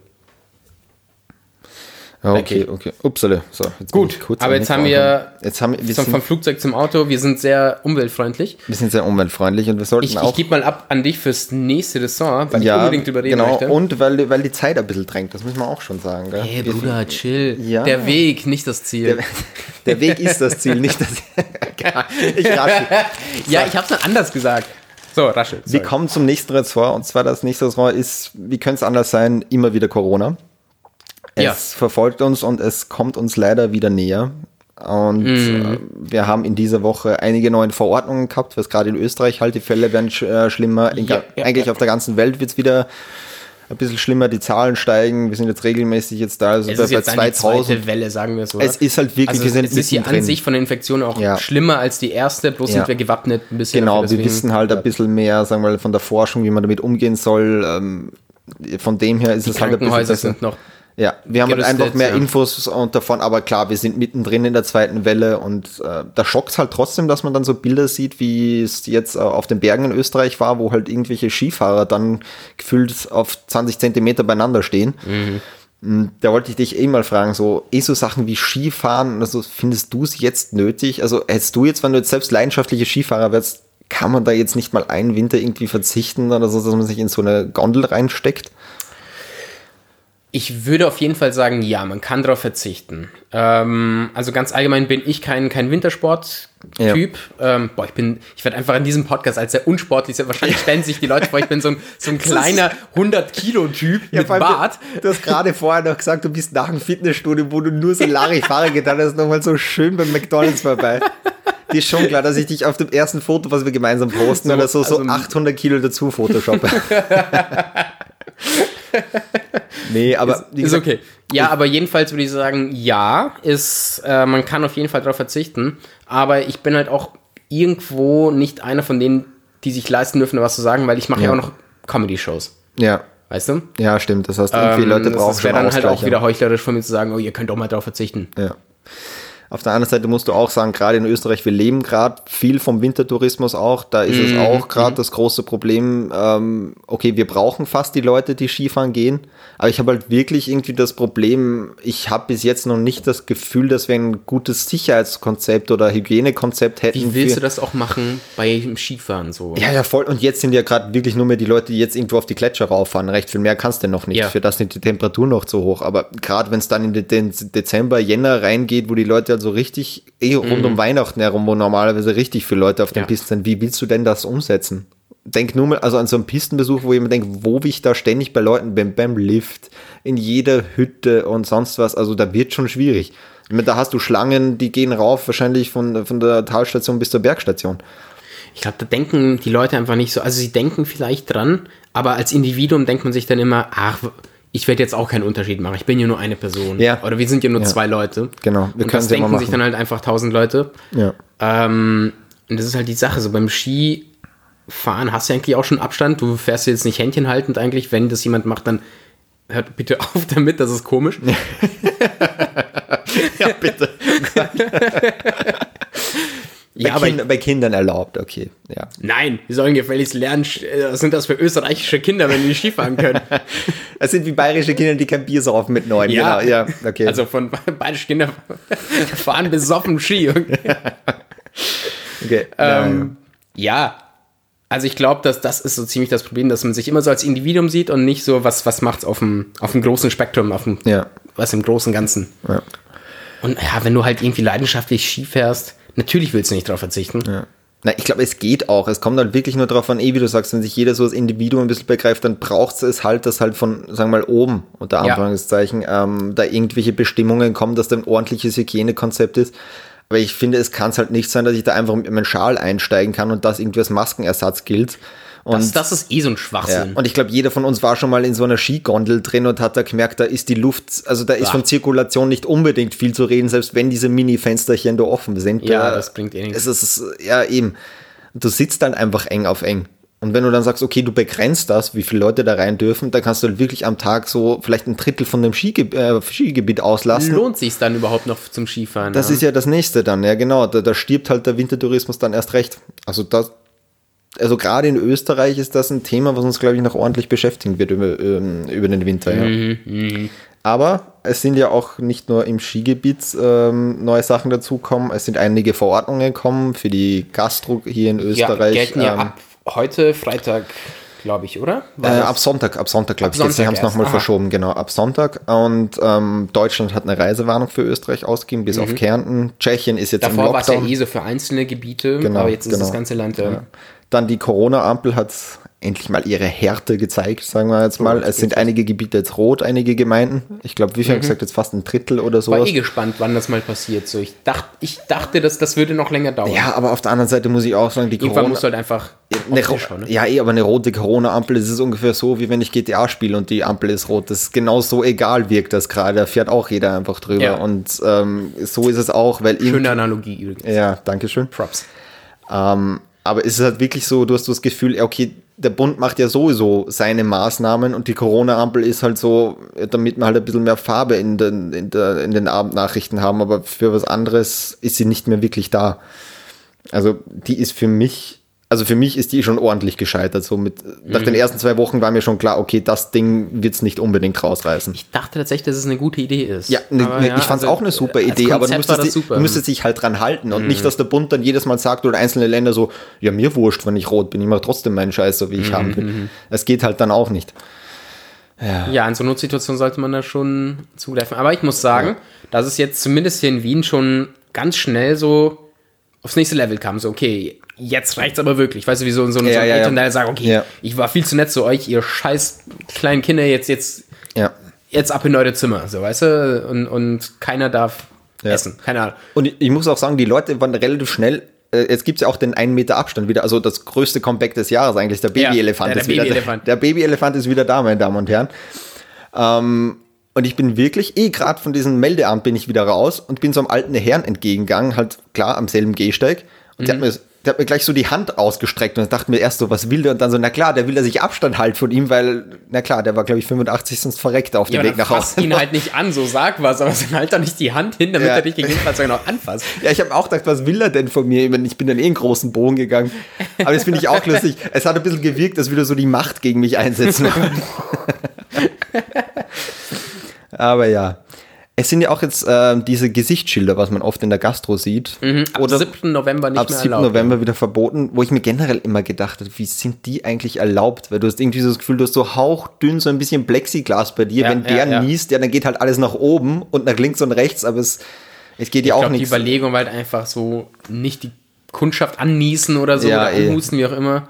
Ja, okay, Okay. Upsale. So, jetzt Gut, aber jetzt haben wir- Jetzt haben wir, wir, Vom, sind, vom Flugzeug zum Auto, wir sind sehr umweltfreundlich. wir sind sehr umweltfreundlich und wir sollten Ich, auch. ich gebe mal ab an dich fürs nächste Ressort, weil ich unbedingt drüber reden genau. möchte. Und weil, die- weil die Zeit ein bisschen drängt, das muss man auch schon sagen. Gell? hey Wir- Bruder, chill. Ja. Der Weg, nicht das Ziel. Der, [LAUGHS] der Weg ist das Ziel, nicht das. [LAUGHS] ich rate. [LAUGHS] ja, ich habe es dann anders gesagt. So, raschel. Wir kommen zum nächsten Ressort und zwar das nächste Ressort ist, wie könnte es anders sein, immer wieder Corona. Es ja. verfolgt uns und es kommt uns leider wieder näher. Und mhm. äh, wir haben in dieser Woche einige neue Verordnungen gehabt, was gerade in Österreich halt die Fälle werden sch äh, schlimmer. Ja, ja, eigentlich auf der ganzen Welt wird es wieder ein bisschen schlimmer, die Zahlen steigen, wir sind jetzt regelmäßig jetzt da, also es bei, ist jetzt bei 2000. Welle, sagen wir so. Es ist halt wirklich, also wir sind es ist die an sich von der Infektion auch ja. schlimmer als die erste, bloß ja. sind wir gewappnet ein bisschen. Genau, wir wissen halt ein bisschen mehr, sagen wir mal, von der Forschung, wie man damit umgehen soll. Ähm, von dem her ist die es halt ein bisschen sind noch ja, wir haben halt einfach mehr ja. Infos und davon, aber klar, wir sind mittendrin in der zweiten Welle und äh, da schockt es halt trotzdem, dass man dann so Bilder sieht, wie es jetzt äh, auf den Bergen in Österreich war, wo halt irgendwelche Skifahrer dann gefühlt auf 20 Zentimeter beieinander stehen. Mhm. Hm, da wollte ich dich eh mal fragen, so, eh so Sachen wie Skifahren, also findest du es jetzt nötig? Also hättest du jetzt, wenn du jetzt selbst leidenschaftliche Skifahrer wärst, kann man da jetzt nicht mal einen Winter irgendwie verzichten oder so, dass man sich in so eine Gondel reinsteckt? Ich würde auf jeden Fall sagen, ja, man kann darauf verzichten. Ähm, also ganz allgemein bin ich kein, kein Wintersport-Typ. Ja. Ähm, boah, ich bin, ich werde einfach in diesem Podcast als sehr unsportlich, sehr wahrscheinlich stellen sich die Leute vor, ich bin so ein, so ein kleiner 100-Kilo-Typ ja, mit Bart. Du hast gerade vorher noch gesagt, du bist nach dem Fitnessstudio, wo du nur so Larifare [LAUGHS] getan hast, nochmal so schön beim McDonalds vorbei. Dir ist schon klar, dass ich dich auf dem ersten Foto, was wir gemeinsam posten, so, oder so, so also, 800 Kilo dazu photoshoppe. [LAUGHS] [LAUGHS] nee, aber. Ist, ist okay. Ja, aber jedenfalls würde ich sagen, ja, ist, äh, man kann auf jeden Fall darauf verzichten. Aber ich bin halt auch irgendwo nicht einer von denen, die sich leisten dürfen, was zu sagen, weil ich mache ja. ja. auch noch Comedy-Shows. Ja. Weißt du? Ja, stimmt. Das heißt, irgendwie ähm, Leute brauchen Das wäre dann halt auch wieder heuchlerisch von mir zu sagen, oh, ihr könnt auch mal darauf verzichten. Ja. Auf der anderen Seite musst du auch sagen, gerade in Österreich, wir leben gerade viel vom Wintertourismus auch. Da ist mhm. es auch gerade mhm. das große Problem. Ähm, okay, wir brauchen fast die Leute, die Skifahren gehen. Aber ich habe halt wirklich irgendwie das Problem, ich habe bis jetzt noch nicht das Gefühl, dass wir ein gutes Sicherheitskonzept oder Hygienekonzept hätten. Wie willst du das auch machen beim Skifahren so? Ja, ja, voll. Und jetzt sind ja gerade wirklich nur mehr die Leute, die jetzt irgendwo auf die Gletscher rauffahren. Recht viel mehr kannst du noch nicht. Ja. Für das sind die Temperaturen noch zu hoch. Aber gerade wenn es dann in den Dezember, Jänner reingeht, wo die Leute halt so richtig, eh rund mhm. um Weihnachten herum, wo normalerweise richtig viele Leute auf den ja. Pisten sind, wie willst du denn das umsetzen? denk nur mal, also an so einem Pistenbesuch, wo jemand denkt, wo ich da ständig bei Leuten bin, beim Lift, in jeder Hütte und sonst was, also da wird schon schwierig. Da hast du Schlangen, die gehen rauf, wahrscheinlich von, von der Talstation bis zur Bergstation. Ich glaube, da denken die Leute einfach nicht so, also sie denken vielleicht dran, aber als Individuum denkt man sich dann immer, ach, ich werde jetzt auch keinen Unterschied machen. Ich bin ja nur eine Person. Ja. Oder wir sind ja nur ja. zwei Leute. Genau. Wir und das denken sich dann halt einfach tausend Leute. Ja. Ähm, und das ist halt die Sache. So beim Ski Fahren hast du eigentlich auch schon Abstand. Du fährst jetzt nicht Händchen haltend eigentlich. Wenn das jemand macht, dann hört bitte [LAUGHS] auf damit, das ist komisch. ja, bitte. [LAUGHS] ja, bei, kind, bei, Kindern erlaubt, okay. Ja. Nein, wir sollen gefälligst lernen, äh, was sind das für österreichische Kinder, wenn die Skifahren können? [LAUGHS] Das sind wie bayerische Kinder, die kein Bier saufen mit neun. Ja, genau. ja okay. Also von bayerischen Kindern [LAUGHS] fahren besoffen Ski. okay. [LAUGHS] Ähm, ja, also ich glaube, dass das ist so ziemlich das Problem, dass man sich immer so als Individuum sieht und nicht so, was, was macht's auf dem, auf dem großen Spektrum, auf dem, ja. was im großen Ganzen. Ja. Und ja, wenn du halt irgendwie leidenschaftlich Ski fährst, natürlich willst du nicht darauf verzichten. Ja. Na, ich glaube, es geht auch. Es kommt halt wirklich nur darauf an, eh, wie du sagst, wenn sich jeder so als Individuum ein bisschen begreift, dann braucht es halt, dass halt von, sagen wir mal, oben, unter Anführungszeichen, ja. ähm, da irgendwelche Bestimmungen kommen, dass da ein ordentliches Hygienekonzept ist. Aber ich finde, es kann es halt nicht sein, dass ich da einfach mit meinem Schal einsteigen kann und das irgendwie als Maskenersatz gilt. Und, das, das ist eh so ein Schwachsinn. Ja, und ich glaube, jeder von uns war schon mal in so einer Skigondel drin und hat da gemerkt, da ist die Luft, also da ist ja. von Zirkulation nicht unbedingt viel zu reden, selbst wenn diese Mini-Fensterchen da offen sind. Ja, da, das bringt eh nichts. Es ist, ja, eben. Du sitzt dann einfach eng auf eng. Und wenn du dann sagst, okay, du begrenzt das, wie viele Leute da rein dürfen, dann kannst du halt wirklich am Tag so vielleicht ein Drittel von dem Skige äh, Skigebiet auslassen. Lohnt sich dann überhaupt noch zum Skifahren? Das ja? ist ja das nächste dann, ja genau. Da, da stirbt halt der Wintertourismus dann erst recht. Also das, also gerade in Österreich ist das ein Thema, was uns, glaube ich, noch ordentlich beschäftigen wird über, ähm, über den Winter. Ja. Mhm, mh. Aber es sind ja auch nicht nur im Skigebiet ähm, neue Sachen dazugekommen, es sind einige Verordnungen gekommen für die Gastro hier in Österreich. Ja, gelten ja ähm, ab heute, Freitag, glaube ich, oder? Äh, ab Sonntag, ab Sonntag, glaube ich. Sie haben es nochmal verschoben, genau, ab Sonntag. Und ähm, Deutschland hat eine Reisewarnung für Österreich ausgegeben, bis mhm. auf Kärnten. Tschechien ist jetzt Davor im Lockdown. Davor war es ja eh so für einzelne Gebiete, genau, aber jetzt ist genau. das ganze Land ja. Dann die Corona-Ampel hat endlich mal ihre Härte gezeigt, sagen wir jetzt mal. Es sind einige Gebiete jetzt rot, einige Gemeinden. Ich glaube, wie viel mhm. gesagt, jetzt fast ein Drittel oder so. War eh gespannt, wann das mal passiert. So, ich, dacht, ich dachte, dass das würde noch länger dauern. Ja, aber auf der anderen Seite muss ich auch sagen, die Irgendwann Corona... musst du halt einfach... Eine, schauen, ne? Ja, eh, aber eine rote Corona-Ampel, das ist ungefähr so, wie wenn ich GTA spiele und die Ampel ist rot. Das ist genau so egal wirkt das gerade. Da fährt auch jeder einfach drüber. Ja. Und ähm, so ist es auch, weil... Schöne Analogie übrigens. Ja, danke schön. Props. Ähm, aber es ist halt wirklich so, du hast das Gefühl, okay, der Bund macht ja sowieso seine Maßnahmen und die Corona-Ampel ist halt so, damit wir halt ein bisschen mehr Farbe in den, in, der, in den Abendnachrichten haben, aber für was anderes ist sie nicht mehr wirklich da. Also die ist für mich also für mich ist die schon ordentlich gescheitert. So mit, mhm. Nach den ersten zwei Wochen war mir schon klar, okay, das Ding wird es nicht unbedingt rausreißen. Ich dachte tatsächlich, dass es eine gute Idee ist. Ja, ne, ne, ja ich fand es also, auch eine super Idee, aber du müsstest, die, du müsstest dich halt dran halten und mhm. nicht, dass der Bund dann jedes Mal sagt oder einzelne Länder so, ja, mir wurscht, wenn ich rot bin, ich mache trotzdem meinen Scheiß, so wie ich mhm. haben will. Mhm. Es geht halt dann auch nicht. Ja. ja, in so Notsituationen sollte man da schon zugreifen. Aber ich muss sagen, ja. dass es jetzt zumindest hier in Wien schon ganz schnell so aufs nächste Level kam. So, okay, jetzt reicht's aber wirklich. Weißt du, wie so, so, so ja, ein ja, Elternteil ja. sagt, okay, ja. ich war viel zu nett zu euch, ihr scheiß kleinen Kinder, jetzt, jetzt, ja. jetzt ab in eure Zimmer, so, weißt du, und, und keiner darf essen, keine Ahnung. Und ich muss auch sagen, die Leute waren relativ schnell äh, jetzt gibt es ja auch den einen Meter Abstand wieder, also das größte Comeback des Jahres eigentlich, der Babyelefant ja, der, der ist Baby wieder Der Babyelefant ist wieder da, meine Damen und Herren. Ähm, und ich bin wirklich, eh gerade von diesem Meldeamt bin ich wieder raus und bin so einem alten Herrn entgegengegangen, halt klar am selben Gehsteig. Und mhm. der hat mir der hat mir gleich so die Hand ausgestreckt und dachte mir erst so, was will der? Und dann so, na klar, der will er sich Abstand halten von ihm, weil, na klar, der war, glaube ich, 85, sonst verreckt auf dem ja, Weg nach Hause. ihn halt [LAUGHS] nicht an, so sag was, aber dann halt doch nicht die Hand hin, damit ja. er dich gegebenenfalls noch anfasst. Ja, ich habe auch gedacht, was will er denn von mir? Ich bin dann eh einen großen Bogen gegangen. Aber das finde ich auch lustig. Es hat ein bisschen gewirkt, dass wieder so die Macht gegen mich einsetzen. [LAUGHS] [LAUGHS] aber ja. Es sind ja auch jetzt äh, diese Gesichtsschilder, was man oft in der Gastro sieht. Mhm, ab Oder 7. November nicht ab mehr 7. erlaubt. November wieder verboten, wo ich mir generell immer gedacht habe, wie sind die eigentlich erlaubt? Weil du hast irgendwie so das Gefühl, du hast so hauchdünn so ein bisschen Plexiglas bei dir. Ja, Wenn der ja, ja. niest, ja, dann geht halt alles nach oben und nach links und rechts, aber es, es geht ja auch nicht. Die Überlegung war halt einfach so, nicht die Kundschaft anniesen oder so, ja, oder eh. anhusten, wie auch immer.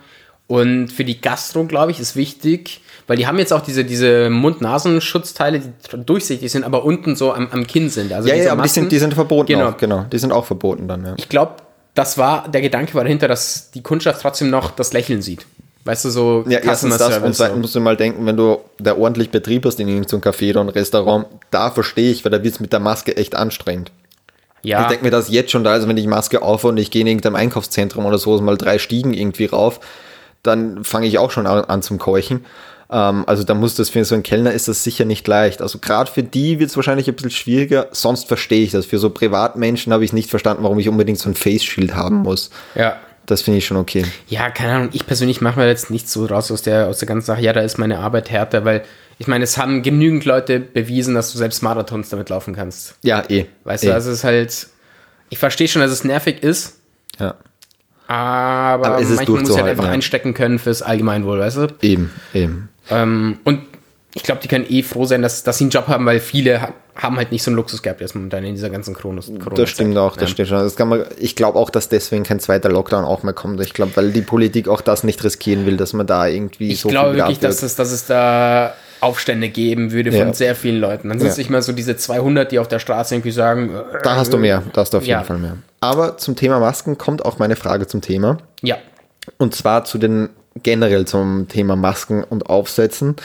Und für die Gastro, glaube ich, ist wichtig, weil die haben jetzt auch diese, diese Mund-Nasenschutzteile, die durchsichtig sind, aber unten so am, am Kinn sind. Also ja, ja, aber die sind, die sind verboten genau. auch, genau. Die sind auch verboten dann, ja. Ich glaube, das war, der Gedanke war dahinter, dass die Kundschaft trotzdem noch das Lächeln sieht. Weißt du, so Ja, erstens das und zweitens musst du mal denken, wenn du da ordentlich Betrieb hast in irgendeinem Café oder ein Restaurant, da verstehe ich, weil da wird es mit der Maske echt anstrengend. Ja. Ich denke mir das jetzt schon da, also wenn ich Maske auf und ich gehe in irgendeinem Einkaufszentrum oder so, mal drei Stiegen irgendwie rauf, dann fange ich auch schon an, an zum Keuchen. Ähm, also da muss das für so einen Kellner ist das sicher nicht leicht. Also gerade für die wird es wahrscheinlich ein bisschen schwieriger. Sonst verstehe ich das. Für so Privatmenschen habe ich nicht verstanden, warum ich unbedingt so ein Face Shield haben muss. Ja. Das finde ich schon okay. Ja, keine Ahnung. Ich persönlich mache mir jetzt nicht so raus aus der, aus der ganzen Sache. Ja, da ist meine Arbeit härter, weil ich meine, es haben genügend Leute bewiesen, dass du selbst Marathons damit laufen kannst. Ja, eh. Weißt eh. du, also es ist halt, ich verstehe schon, dass es nervig ist. Ja. Aber, aber manchmal muss halt einfach ja. einstecken können fürs Allgemeinwohl, weißt du? Eben, eben. Ähm, und ich glaube, die können eh froh sein, dass, dass sie einen Job haben, weil viele haben halt nicht so einen Luxus gehabt jetzt momentan in dieser ganzen Corona. Das stimmt auch, das ja. stimmt schon. Das kann man, ich glaube auch, dass deswegen kein zweiter Lockdown auch mehr kommt. Ich glaube, weil die Politik auch das nicht riskieren will, dass man da irgendwie ich so. Ich glaube wirklich, dass es, dass es da Aufstände geben würde von ja. sehr vielen Leuten. Dann sind es ja. nicht mal so diese 200, die auf der Straße irgendwie sagen. Da hast du mehr, da hast du auf jeden Fall mehr. Aber zum Thema Masken kommt auch meine Frage zum Thema. Ja. Und zwar zu den generell zum Thema Masken und Aufsetzen.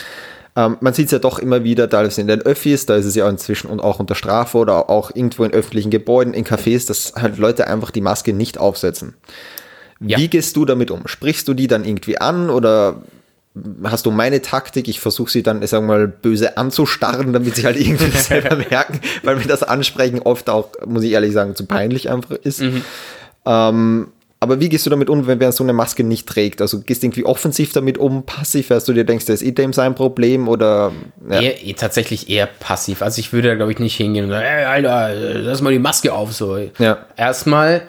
Ähm, man sieht es ja doch immer wieder, da ist in den Öffis, da ist es ja inzwischen und auch unter Strafe oder auch irgendwo in öffentlichen Gebäuden, in Cafés, dass halt Leute einfach die Maske nicht aufsetzen. Ja. Wie gehst du damit um? Sprichst du die dann irgendwie an oder hast du meine Taktik? Ich versuche sie dann, sagen wir mal, böse anzustarren, damit sie halt irgendwie [LAUGHS] selber merken, weil mir das Ansprechen oft auch, muss ich ehrlich sagen, zu peinlich einfach ist. Mhm. Ähm, aber wie gehst du damit um, wenn wer so eine Maske nicht trägt? Also gehst du irgendwie offensiv damit um, passiv, dass du dir denkst, das ist eh dem sein Problem oder? Ja. Eher, eher, tatsächlich eher passiv. Also ich würde da glaube ich nicht hingehen und sagen, hey, Alter, lass mal die Maske auf so. Ja. Erstmal,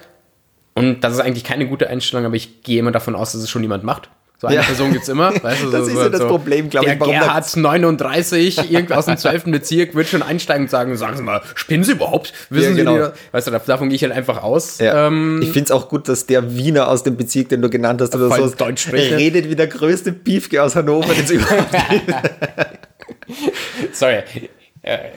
und das ist eigentlich keine gute Einstellung, aber ich gehe immer davon aus, dass es schon jemand macht. So eine ja. Person gibt es immer. Weißt du, das so, ist ja das so, Problem, glaube ich. Der Gerhard 39, irgendwie aus dem 12. Bezirk, wird schon einsteigen und sagen, sagen Sie mal, spinnen Sie überhaupt? Wissen ja, genau. Sie, weißt du, davon gehe ich halt einfach aus. Ja. Ähm, ich finde es auch gut, dass der Wiener aus dem Bezirk, den du genannt hast, oder so, Deutsch spricht. redet wie der größte Piefke aus Hannover. [LAUGHS] Sorry,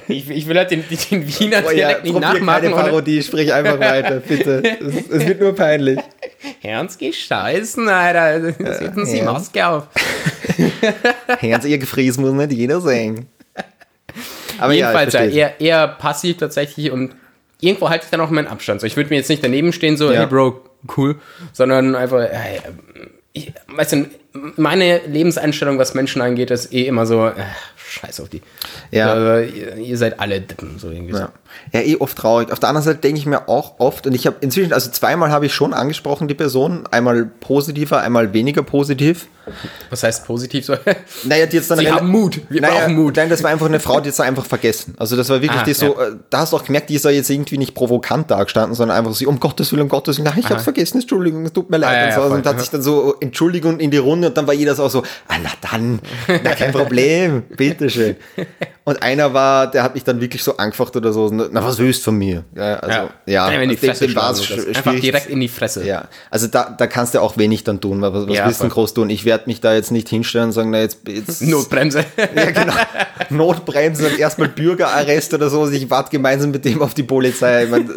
ich, ich, will halt den, den Wiener Dialekt ja, nicht nachmachen. keine Parodie, sprich einfach weiter, bitte. Es, es, wird nur peinlich. [LAUGHS] Herrns gescheißen, Alter. Setzen Sie ja. Maske auf. [LAUGHS] Herrns, ihr Gefries muss nicht jeder sehen. Aber Jedenfalls ja, eher, eher passiv tatsächlich und irgendwo halte ich dann auch meinen Abstand. So, ich würde mir jetzt nicht daneben stehen, so, ja. hey Bro, cool, sondern einfach, hey, ich, weißt du, meine Lebenseinstellung, was Menschen angeht, ist eh immer so, äh, scheiß auf die. Ja. Also, ihr, ihr, seid alle Dippen, so irgendwie ja. so. Ja, eh oft traurig. Auf der anderen Seite denke ich mir auch oft, und ich habe inzwischen, also zweimal habe ich schon angesprochen, die Person, einmal positiver, einmal weniger positiv. Was heißt positiv? So? Naja, die jetzt dann. Sie haben Mut. Wir naja, brauchen Mut. Nein, das war einfach eine Frau, die jetzt einfach vergessen. Also das war wirklich ah, die so, ja. Äh, da hast du auch gemerkt, die ist ja jetzt irgendwie nicht provokant da gestanden, sondern einfach so, um Gottes Willen, um Gottes Willen, nein, ich hab's vergessen, Entschuldigung, es tut mir leid. Ah, und, so. ja, und hat sich dann so Entschuldigung in die Runde und dann war jeder so, so ah, na dann, na kein [LAUGHS] Problem, bitteschön. Und einer war, der hat mich dann wirklich so angefacht oder so, na was willst du von mir? Ja, also, ja. ja, ja in die Fresse dem, dem Einfach direkt in die Fresse. Ja, also da, da kannst du auch wenig dann tun, was, was ja, willst du groß tun? Ich werde mich da jetzt nicht hinstellen und sagen, na jetzt... jetzt [LAUGHS] Notbremse. ja, genau. [LAUGHS] Notbremse und erstmal Bürgerarrest oder so. Ich warte gemeinsam mit dem auf die Polizei. Ich mein,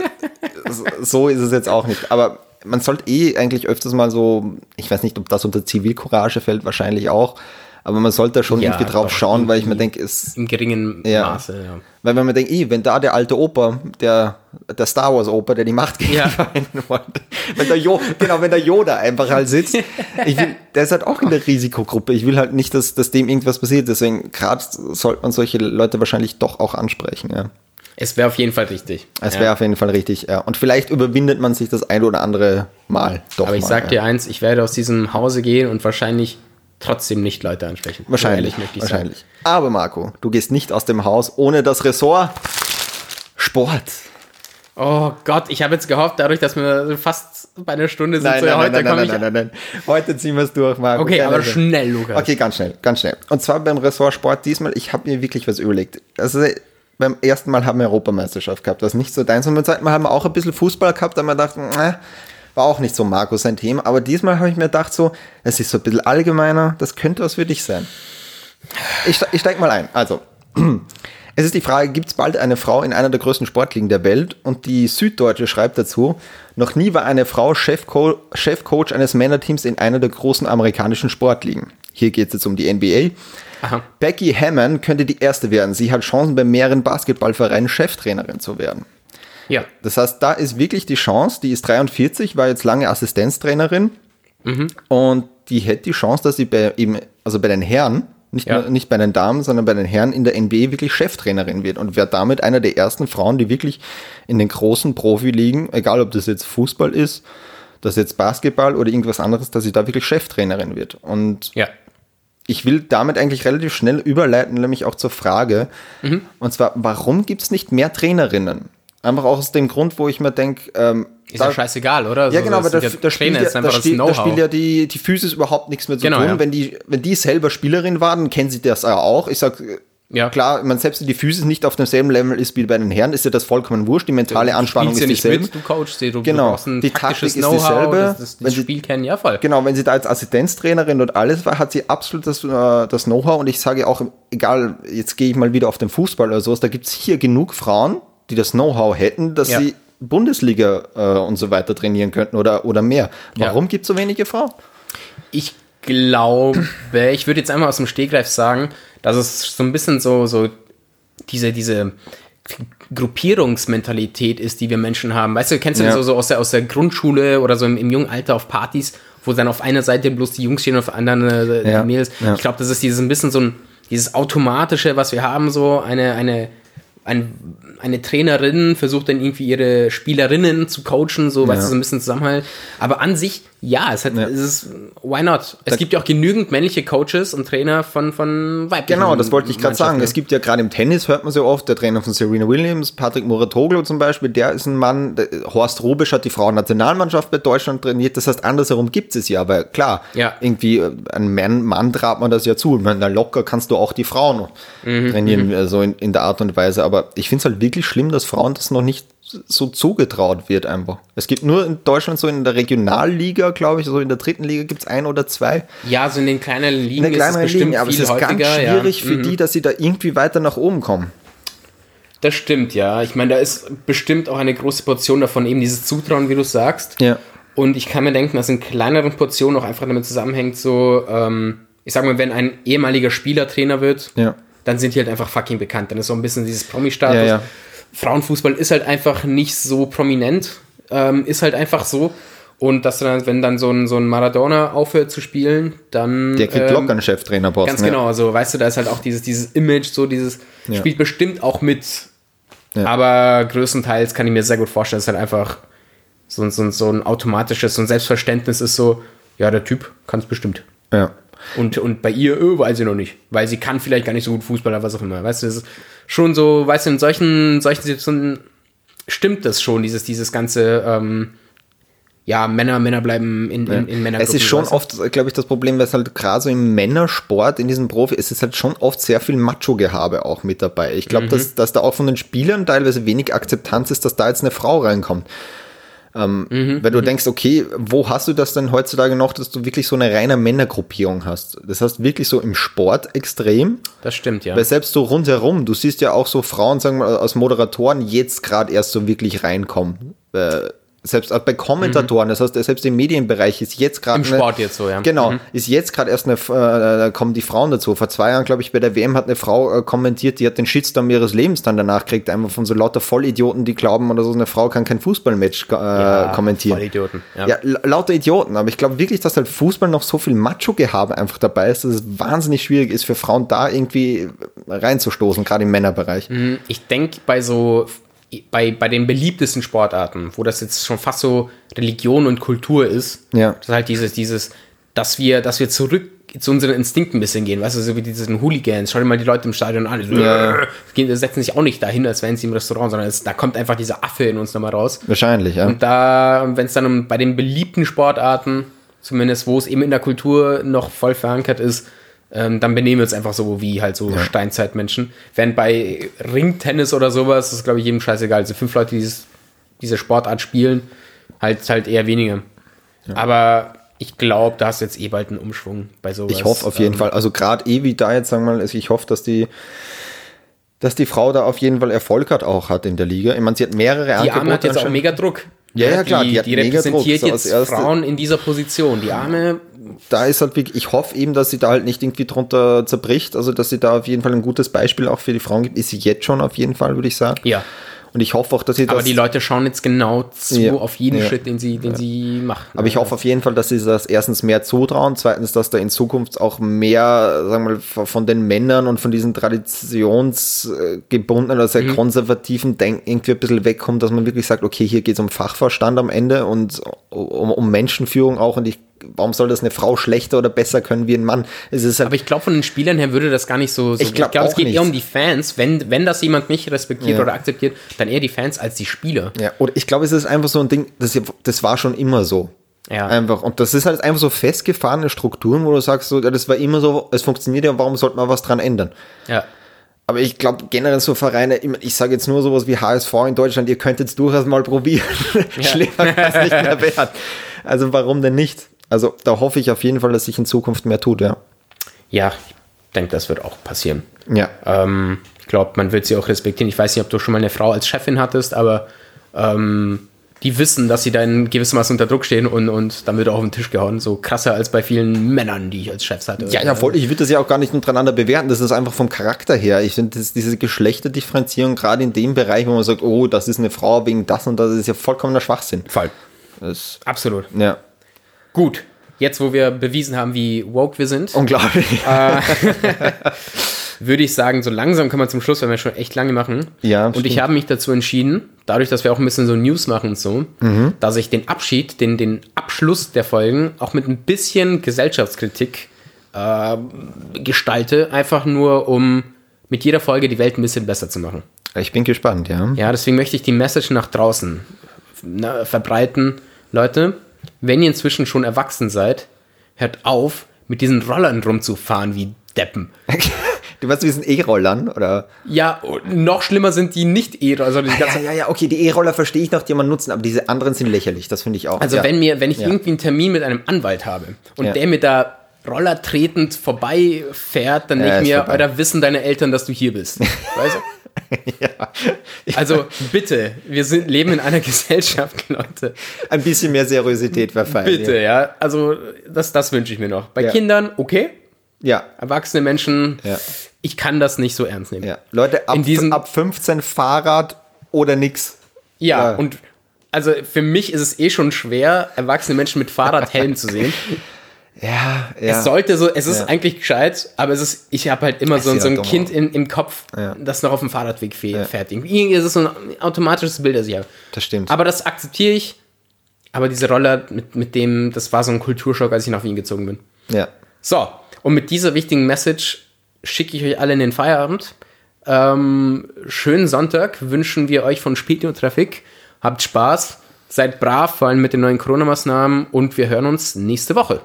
so ist es jetzt auch nicht. Aber man sollte eh eigentlich öfters mal so, ich weiß nicht, ob das unter Zivilcourage fällt, wahrscheinlich auch, aber man sollte schon ja, irgendwie drauf schauen, weil ich mir denke, es. Im geringen ja, Maße, ja. Weil wenn man denkt, wenn da der alte Opa, der, der Star Wars Opa, der die Macht ja. wollte, wenn der jo, genau, wenn der Yoda einfach halt sitzt, ich will, der ist halt auch in der Risikogruppe. Ich will halt nicht, dass, dass dem irgendwas passiert. Deswegen, gerade sollte man solche Leute wahrscheinlich doch auch ansprechen, ja. Es wäre auf jeden Fall richtig. Es wäre ja. auf jeden Fall richtig, ja. Und vielleicht überwindet man sich das ein oder andere Mal doch. Aber ich mal, sag dir eins, ich werde aus diesem Hause gehen und wahrscheinlich trotzdem nicht Leute ansprechen. Wahrscheinlich, so wahrscheinlich. Sagen. Aber Marco, du gehst nicht aus dem Haus ohne das Ressort Sport. Oh Gott, ich habe jetzt gehofft, dadurch, dass wir fast bei einer Stunde sind, nein, so, nein, heute nein, nein, nein, nein, nein, Heute ziehen wir es durch, Marco. Okay, aber schnell, Lukas. Okay, ganz schnell, ganz schnell. Und zwar beim Ressort Sport diesmal, ich habe mir wirklich was überlegt. Also beim ersten Mal haben wir Europameisterschaft gehabt, das ist nicht so deins. Und beim zweiten Mal haben wir auch ein bisschen Fußball gehabt, da haben wir gedacht, äh, war auch nicht so Markus sein Thema, aber diesmal habe ich mir gedacht, so, es ist so ein bisschen allgemeiner, das könnte was für dich sein. Ich, ich steige mal ein. Also, [CLEARS THROAT] es ist die Frage, gibt es bald eine Frau in einer der größten Sportligen der Welt? Und die Süddeutsche schreibt dazu, noch nie war eine Frau Chefco Chefcoach eines Männerteams in einer der großen amerikanischen Sportligen. Hier geht es jetzt um die NBA. Aha. Becky Hammond könnte die erste werden. Sie hat Chancen bei mehreren Basketballvereinen Cheftrainerin zu werden. Ja. Das heißt, da ist wirklich die Chance, die ist 43, war jetzt lange Assistenztrainerin mhm. und die hätte die Chance, dass sie bei eben, also bei den Herren, nicht, ja. nur, nicht bei den Damen, sondern bei den Herren in der NBA wirklich Cheftrainerin wird und wäre damit einer der ersten Frauen, die wirklich in den großen Profiligen, egal ob das jetzt Fußball ist, das jetzt Basketball oder irgendwas anderes, dass sie da wirklich Cheftrainerin wird. Und ja. ich will damit eigentlich relativ schnell überleiten, nämlich auch zur Frage, mhm. und zwar, warum gibt es nicht mehr Trainerinnen? Einfach auch aus dem Grund, wo ich mir denke, ähm, ist da, ja scheißegal, oder? Ja, genau, aber da, da, spielt ja, da, spiel, da spielt ja die, die Physis überhaupt nichts mehr zu genau, tun. Ja. Wenn, die, wenn die selber Spielerin waren, dann kennen sie das ja auch. Ich sag, ja. klar, man selbst wenn die Physis nicht auf demselben Level ist wie bei den Herren, ist ja das vollkommen wurscht. Die mentale du Anspannung ist dieselbe. Mit, du coachst sie, du genau. ein die Taktik ist dieselbe. Das, das, das Spiel kennen, ja voll. Genau, wenn sie da als Assistenztrainerin und alles war, hat sie absolut das, äh, das Know-how. Und ich sage auch, egal, jetzt gehe ich mal wieder auf den Fußball oder sowas, da gibt es hier genug Frauen, die das Know-how hätten, dass ja. sie Bundesliga äh, und so weiter trainieren könnten oder, oder mehr. Warum ja. gibt es so wenige Frauen? Ich glaube, ich würde jetzt einmal aus dem Stegreif sagen, dass es so ein bisschen so, so diese, diese Gruppierungsmentalität ist, die wir Menschen haben. Weißt du, kennst du ja. das so, so aus, der, aus der Grundschule oder so im, im jungen Alter auf Partys, wo dann auf einer Seite bloß die Jungs stehen und auf der anderen äh, ja. die Mädels. Ja. Ich glaube, das ist dieses ein bisschen so ein, dieses automatische, was wir haben, so eine, eine ein, eine Trainerin versucht dann irgendwie ihre Spielerinnen zu coachen, so, ja. weißt du, so ein bisschen Zusammenhalt. Aber an sich, ja, es hat, ja. es ist, why not? Es da gibt ja auch genügend männliche Coaches und Trainer von, von weiblichen Genau, das wollte ich gerade sagen. Es gibt ja gerade im Tennis, hört man so oft, der Trainer von Serena Williams, Patrick Muratoglu zum Beispiel, der ist ein Mann, Horst Rubisch hat die Frauennationalmannschaft bei Deutschland trainiert, das heißt, andersherum gibt es ja, aber klar, ja. irgendwie, äh, ein Mann, Mann trabt man das ja zu. Ich meine, locker kannst du auch die Frauen mhm. trainieren, mhm. so in, in der Art und Weise, aber ich finde es halt wirklich schlimm, dass Frauen das noch nicht so zugetraut wird einfach. Es gibt nur in Deutschland so in der Regionalliga, glaube ich, so in der dritten Liga gibt es ein oder zwei. Ja, so in den kleineren Ligen in den kleineren ist es bestimmt Ligen, aber es ist häufiger, ganz schwierig ja. für mhm. die, dass sie da irgendwie weiter nach oben kommen. Das stimmt, ja. Ich meine, da ist bestimmt auch eine große Portion davon, eben dieses Zutrauen, wie du sagst. Ja. Und ich kann mir denken, dass in kleineren Portionen auch einfach damit zusammenhängt, so, ähm, ich sag mal, wenn ein ehemaliger Spieler Trainer wird, ja dann sind die halt einfach fucking bekannt. Dann ist so ein bisschen dieses Promi-Status. Ja, ja. Frauenfußball ist halt einfach nicht so prominent, ähm, ist halt einfach so. Und dass dann, wenn dann so ein, so ein Maradona aufhört zu spielen, dann. Der kriegt ähm, locker einen Cheftrainerposten. Ganz genau, also weißt du, da ist halt auch dieses, dieses Image, so dieses, ja. spielt bestimmt auch mit. Ja. Aber größtenteils kann ich mir sehr gut vorstellen, dass halt einfach so, so, so ein automatisches, so ein Selbstverständnis ist so, ja, der Typ kann es bestimmt. Ja. Und, und bei ihr, öh, weiß sie noch nicht. Weil sie kann vielleicht gar nicht so gut Fußball oder was auch immer. Weißt du, das ist schon so, weißt du, in solchen, solchen Situationen stimmt das schon, dieses, dieses ganze, ähm, ja, Männer, Männer bleiben in, in, in Männer. Es ist schon oft, glaube ich, das Problem, weil es halt gerade so im Männersport, in diesem Profi, es ist halt schon oft sehr viel Macho-Gehabe auch mit dabei. Ich glaube, mhm. dass, dass da auch von den Spielern teilweise wenig Akzeptanz ist, dass da jetzt eine Frau reinkommt. Ähm, mhm, weil du mhm. denkst, okay, wo hast du das denn heutzutage noch, dass du wirklich so eine reine Männergruppierung hast? Das heißt wirklich so im Sport extrem. Das stimmt, ja. Weil selbst so rundherum, du siehst ja auch so Frauen, sagen wir, als Moderatoren jetzt gerade erst so wirklich reinkommen. Äh, selbst bei Kommentatoren, mhm. das heißt, selbst im Medienbereich ist jetzt gerade. Im Sport jetzt so, ja. Genau, mhm. ist jetzt gerade erst eine, äh, kommen die Frauen dazu. Vor zwei Jahren, glaube ich, bei der WM hat eine Frau äh, kommentiert, die hat den Shitstorm ihres Lebens dann danach gekriegt, einfach von so lauter Vollidioten, die glauben oder so, eine Frau kann kein Fußballmatch äh, ja, kommentieren. Vollidioten, ja. ja lauter Idioten, aber ich glaube wirklich, dass halt Fußball noch so viel Macho-Gehabe einfach dabei ist, dass es wahnsinnig schwierig ist für Frauen da irgendwie reinzustoßen, gerade im Männerbereich. Mhm. Ich denke, bei so bei, bei den beliebtesten Sportarten, wo das jetzt schon fast so Religion und Kultur ist, ja. das ist halt dieses, dieses, dass wir, dass wir zurück zu unseren Instinkten ein bisschen gehen, weißt du, so wie diesen Hooligans. Schau dir mal die Leute im Stadion an, die ja. setzen sich auch nicht dahin, als wären sie im Restaurant, sondern es, da kommt einfach dieser Affe in uns nochmal raus. Wahrscheinlich, ja. Und da, wenn es dann um, bei den beliebten Sportarten, zumindest wo es eben in der Kultur noch voll verankert ist, ähm, dann benehmen wir uns einfach so wie halt so ja. Steinzeitmenschen. Während bei Ringtennis oder sowas, das ist glaube ich jedem scheißegal. Also fünf Leute, die dieses, diese Sportart spielen, halt halt eher weniger. Ja. Aber ich glaube, da hast du jetzt eh bald einen Umschwung bei sowas. Ich hoffe auf jeden ähm, Fall. Also gerade eh wie da jetzt, sagen wir mal, ich hoffe, dass die dass die Frau da auf jeden Fall Erfolg hat auch hat in der Liga. Ich meine, sie hat mehrere Die Arme hat jetzt auch mega Druck. Ja, ja, klar. Die, die, die repräsentiert Druck, so jetzt Frauen in dieser Position. Die Arme da ist halt wirklich, ich hoffe eben, dass sie da halt nicht irgendwie drunter zerbricht, also dass sie da auf jeden Fall ein gutes Beispiel auch für die Frauen gibt. Ist sie jetzt schon auf jeden Fall, würde ich sagen. Ja. Und ich hoffe auch, dass sie das. Aber die Leute schauen jetzt genau zu ja, auf jeden ja, Schritt, den sie, den ja. sie machen. Aber ich hoffe auf jeden Fall, dass sie das erstens mehr zutrauen, zweitens, dass da in Zukunft auch mehr, sagen wir mal, von den Männern und von diesen traditionsgebundenen oder sehr mhm. konservativen Denken irgendwie ein bisschen wegkommt, dass man wirklich sagt, okay, hier geht es um Fachverstand am Ende und um, um Menschenführung auch. Und ich warum soll das eine Frau schlechter oder besser können wie ein Mann? Halt aber ich glaube, von den Spielern her würde das gar nicht so. so ich glaube, glaub, es geht nicht. eher um die Fans. Wenn, wenn das jemand nicht respektiert ja. oder akzeptiert, dann eher die Fans als die Spieler. Ja, oder ich glaube, es ist einfach so ein Ding, das, das war schon immer so. Ja. Einfach. Und das ist halt einfach so festgefahrene Strukturen, wo du sagst, so, das war immer so, es funktioniert ja, warum sollte man was dran ändern? Ja. Aber ich glaube generell so Vereine, ich sage jetzt nur sowas wie HSV in Deutschland, ihr könnt jetzt durchaus mal probieren. [LAUGHS] Ja. Schlimmer kann es nicht mehr [LAUGHS] werden. Also warum denn nicht? Also da hoffe ich auf jeden Fall, dass sich in Zukunft mehr tut, ja. Ja, ich denke, das wird auch passieren. Ja. Ähm, ich glaube, man wird sie auch respektieren. Ich weiß nicht, ob du schon mal eine Frau als Chefin hattest, aber ähm, die wissen, dass sie da in gewissem Maße unter Druck stehen und, und dann wird auch auf den Tisch gehauen. So krasser als bei vielen Männern, die ich als Chefs hatte. Ja, ja, voll. Ich würde das ja auch gar nicht untereinander bewerten. Das ist einfach vom Charakter her. Ich finde, diese Geschlechterdifferenzierung gerade in dem Bereich, wo man sagt, oh, das ist eine Frau wegen das und das, ist ja vollkommener Schwachsinn. Voll. Das, Absolut. Ja. Gut, jetzt wo wir bewiesen haben, wie woke wir sind. Unglaublich. Äh, [LAUGHS] würde ich sagen, so langsam kann man zum Schluss, wenn wir schon echt lange machen. Ja, Und ich stimmt. habe mich dazu entschieden, dadurch, dass wir auch ein bisschen so News machen und so, Mhm. dass ich den Abschied, den, den Abschluss der Folgen auch mit ein bisschen Gesellschaftskritik äh, gestalte, einfach nur um mit jeder Folge die Welt ein bisschen besser zu machen. Ich bin gespannt, ja. Ja, deswegen möchte ich die Message nach draußen verbreiten. Leute, wenn ihr inzwischen schon erwachsen seid, hört auf, mit diesen Rollern rumzufahren wie Deppen. [LAUGHS] Du weißt, wie sind E-Rollern, oder? Ja, noch schlimmer sind die nicht e also die Ja, ganze ja, ja, okay, die E-Roller verstehe ich noch, die man nutzen, aber diese anderen sind lächerlich, das finde ich auch. Also ja. wenn mir, wenn ich Ja. irgendwie einen Termin mit einem Anwalt habe und Ja. der mit da Roller tretend vorbeifährt, dann Ja, denke ich mir, vorbei. Alter, wissen deine Eltern, dass du hier bist. [LAUGHS] Weißt du? [LAUGHS] [LAUGHS] Also bitte, wir sind, leben in einer [LAUGHS] Gesellschaft, Leute. Ein bisschen mehr Seriosität wäre fein. Bitte, ja. Also das, das wünsche ich mir noch. Bei Ja. Kindern, okay. Ja, Erwachsene Menschen, Ja. ich kann das nicht so ernst nehmen. ja. Leute, ab, In diesem- ab 15 Fahrrad oder nix. Ja, Ja. und also für mich ist es eh schon schwer, erwachsene Menschen mit Fahrradhelm zu sehen. Ja, ja. Es sollte so, es ist Ja. eigentlich gescheit, aber es ist, ich habe halt immer so, so ein halt dumm Kind in, im Kopf, Ja. das noch auf dem Fahrradweg fährt. Irgendwie ist es so ein automatisches Bild, das ich habe. das stimmt. Aber das akzeptiere ich. Aber diese Roller, mit, mit dem, das war so ein Kulturschock, als ich nach Wien gezogen bin. ja. So, und mit dieser wichtigen Message schicke ich euch alle in den Feierabend. Ähm, schönen Sonntag wünschen wir euch von Spielio Traffic. Habt Spaß, seid brav, vor allem mit den neuen Corona-Maßnahmen und wir hören uns nächste Woche.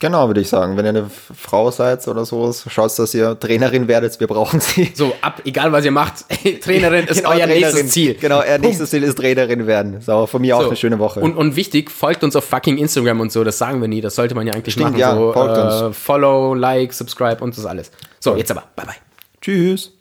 Genau, würde ich sagen. Wenn ihr eine Frau seid oder so, schaut, dass ihr Trainerin werdet. Wir brauchen sie. So, ab, egal was ihr macht, [LAUGHS] Trainerin ist [LAUGHS] Genau, euer Trainerin. nächstes Ziel. Genau, euer nächstes Ziel ist Trainerin werden. So, von mir auch So. eine schöne Woche. Und, und wichtig, folgt uns auf fucking Instagram und so, das sagen wir nie, das sollte man ja eigentlich Stimmt, machen. ja, so, folgt äh, uns. Follow, like, subscribe und das alles. So, jetzt aber, bye bye. Tschüss.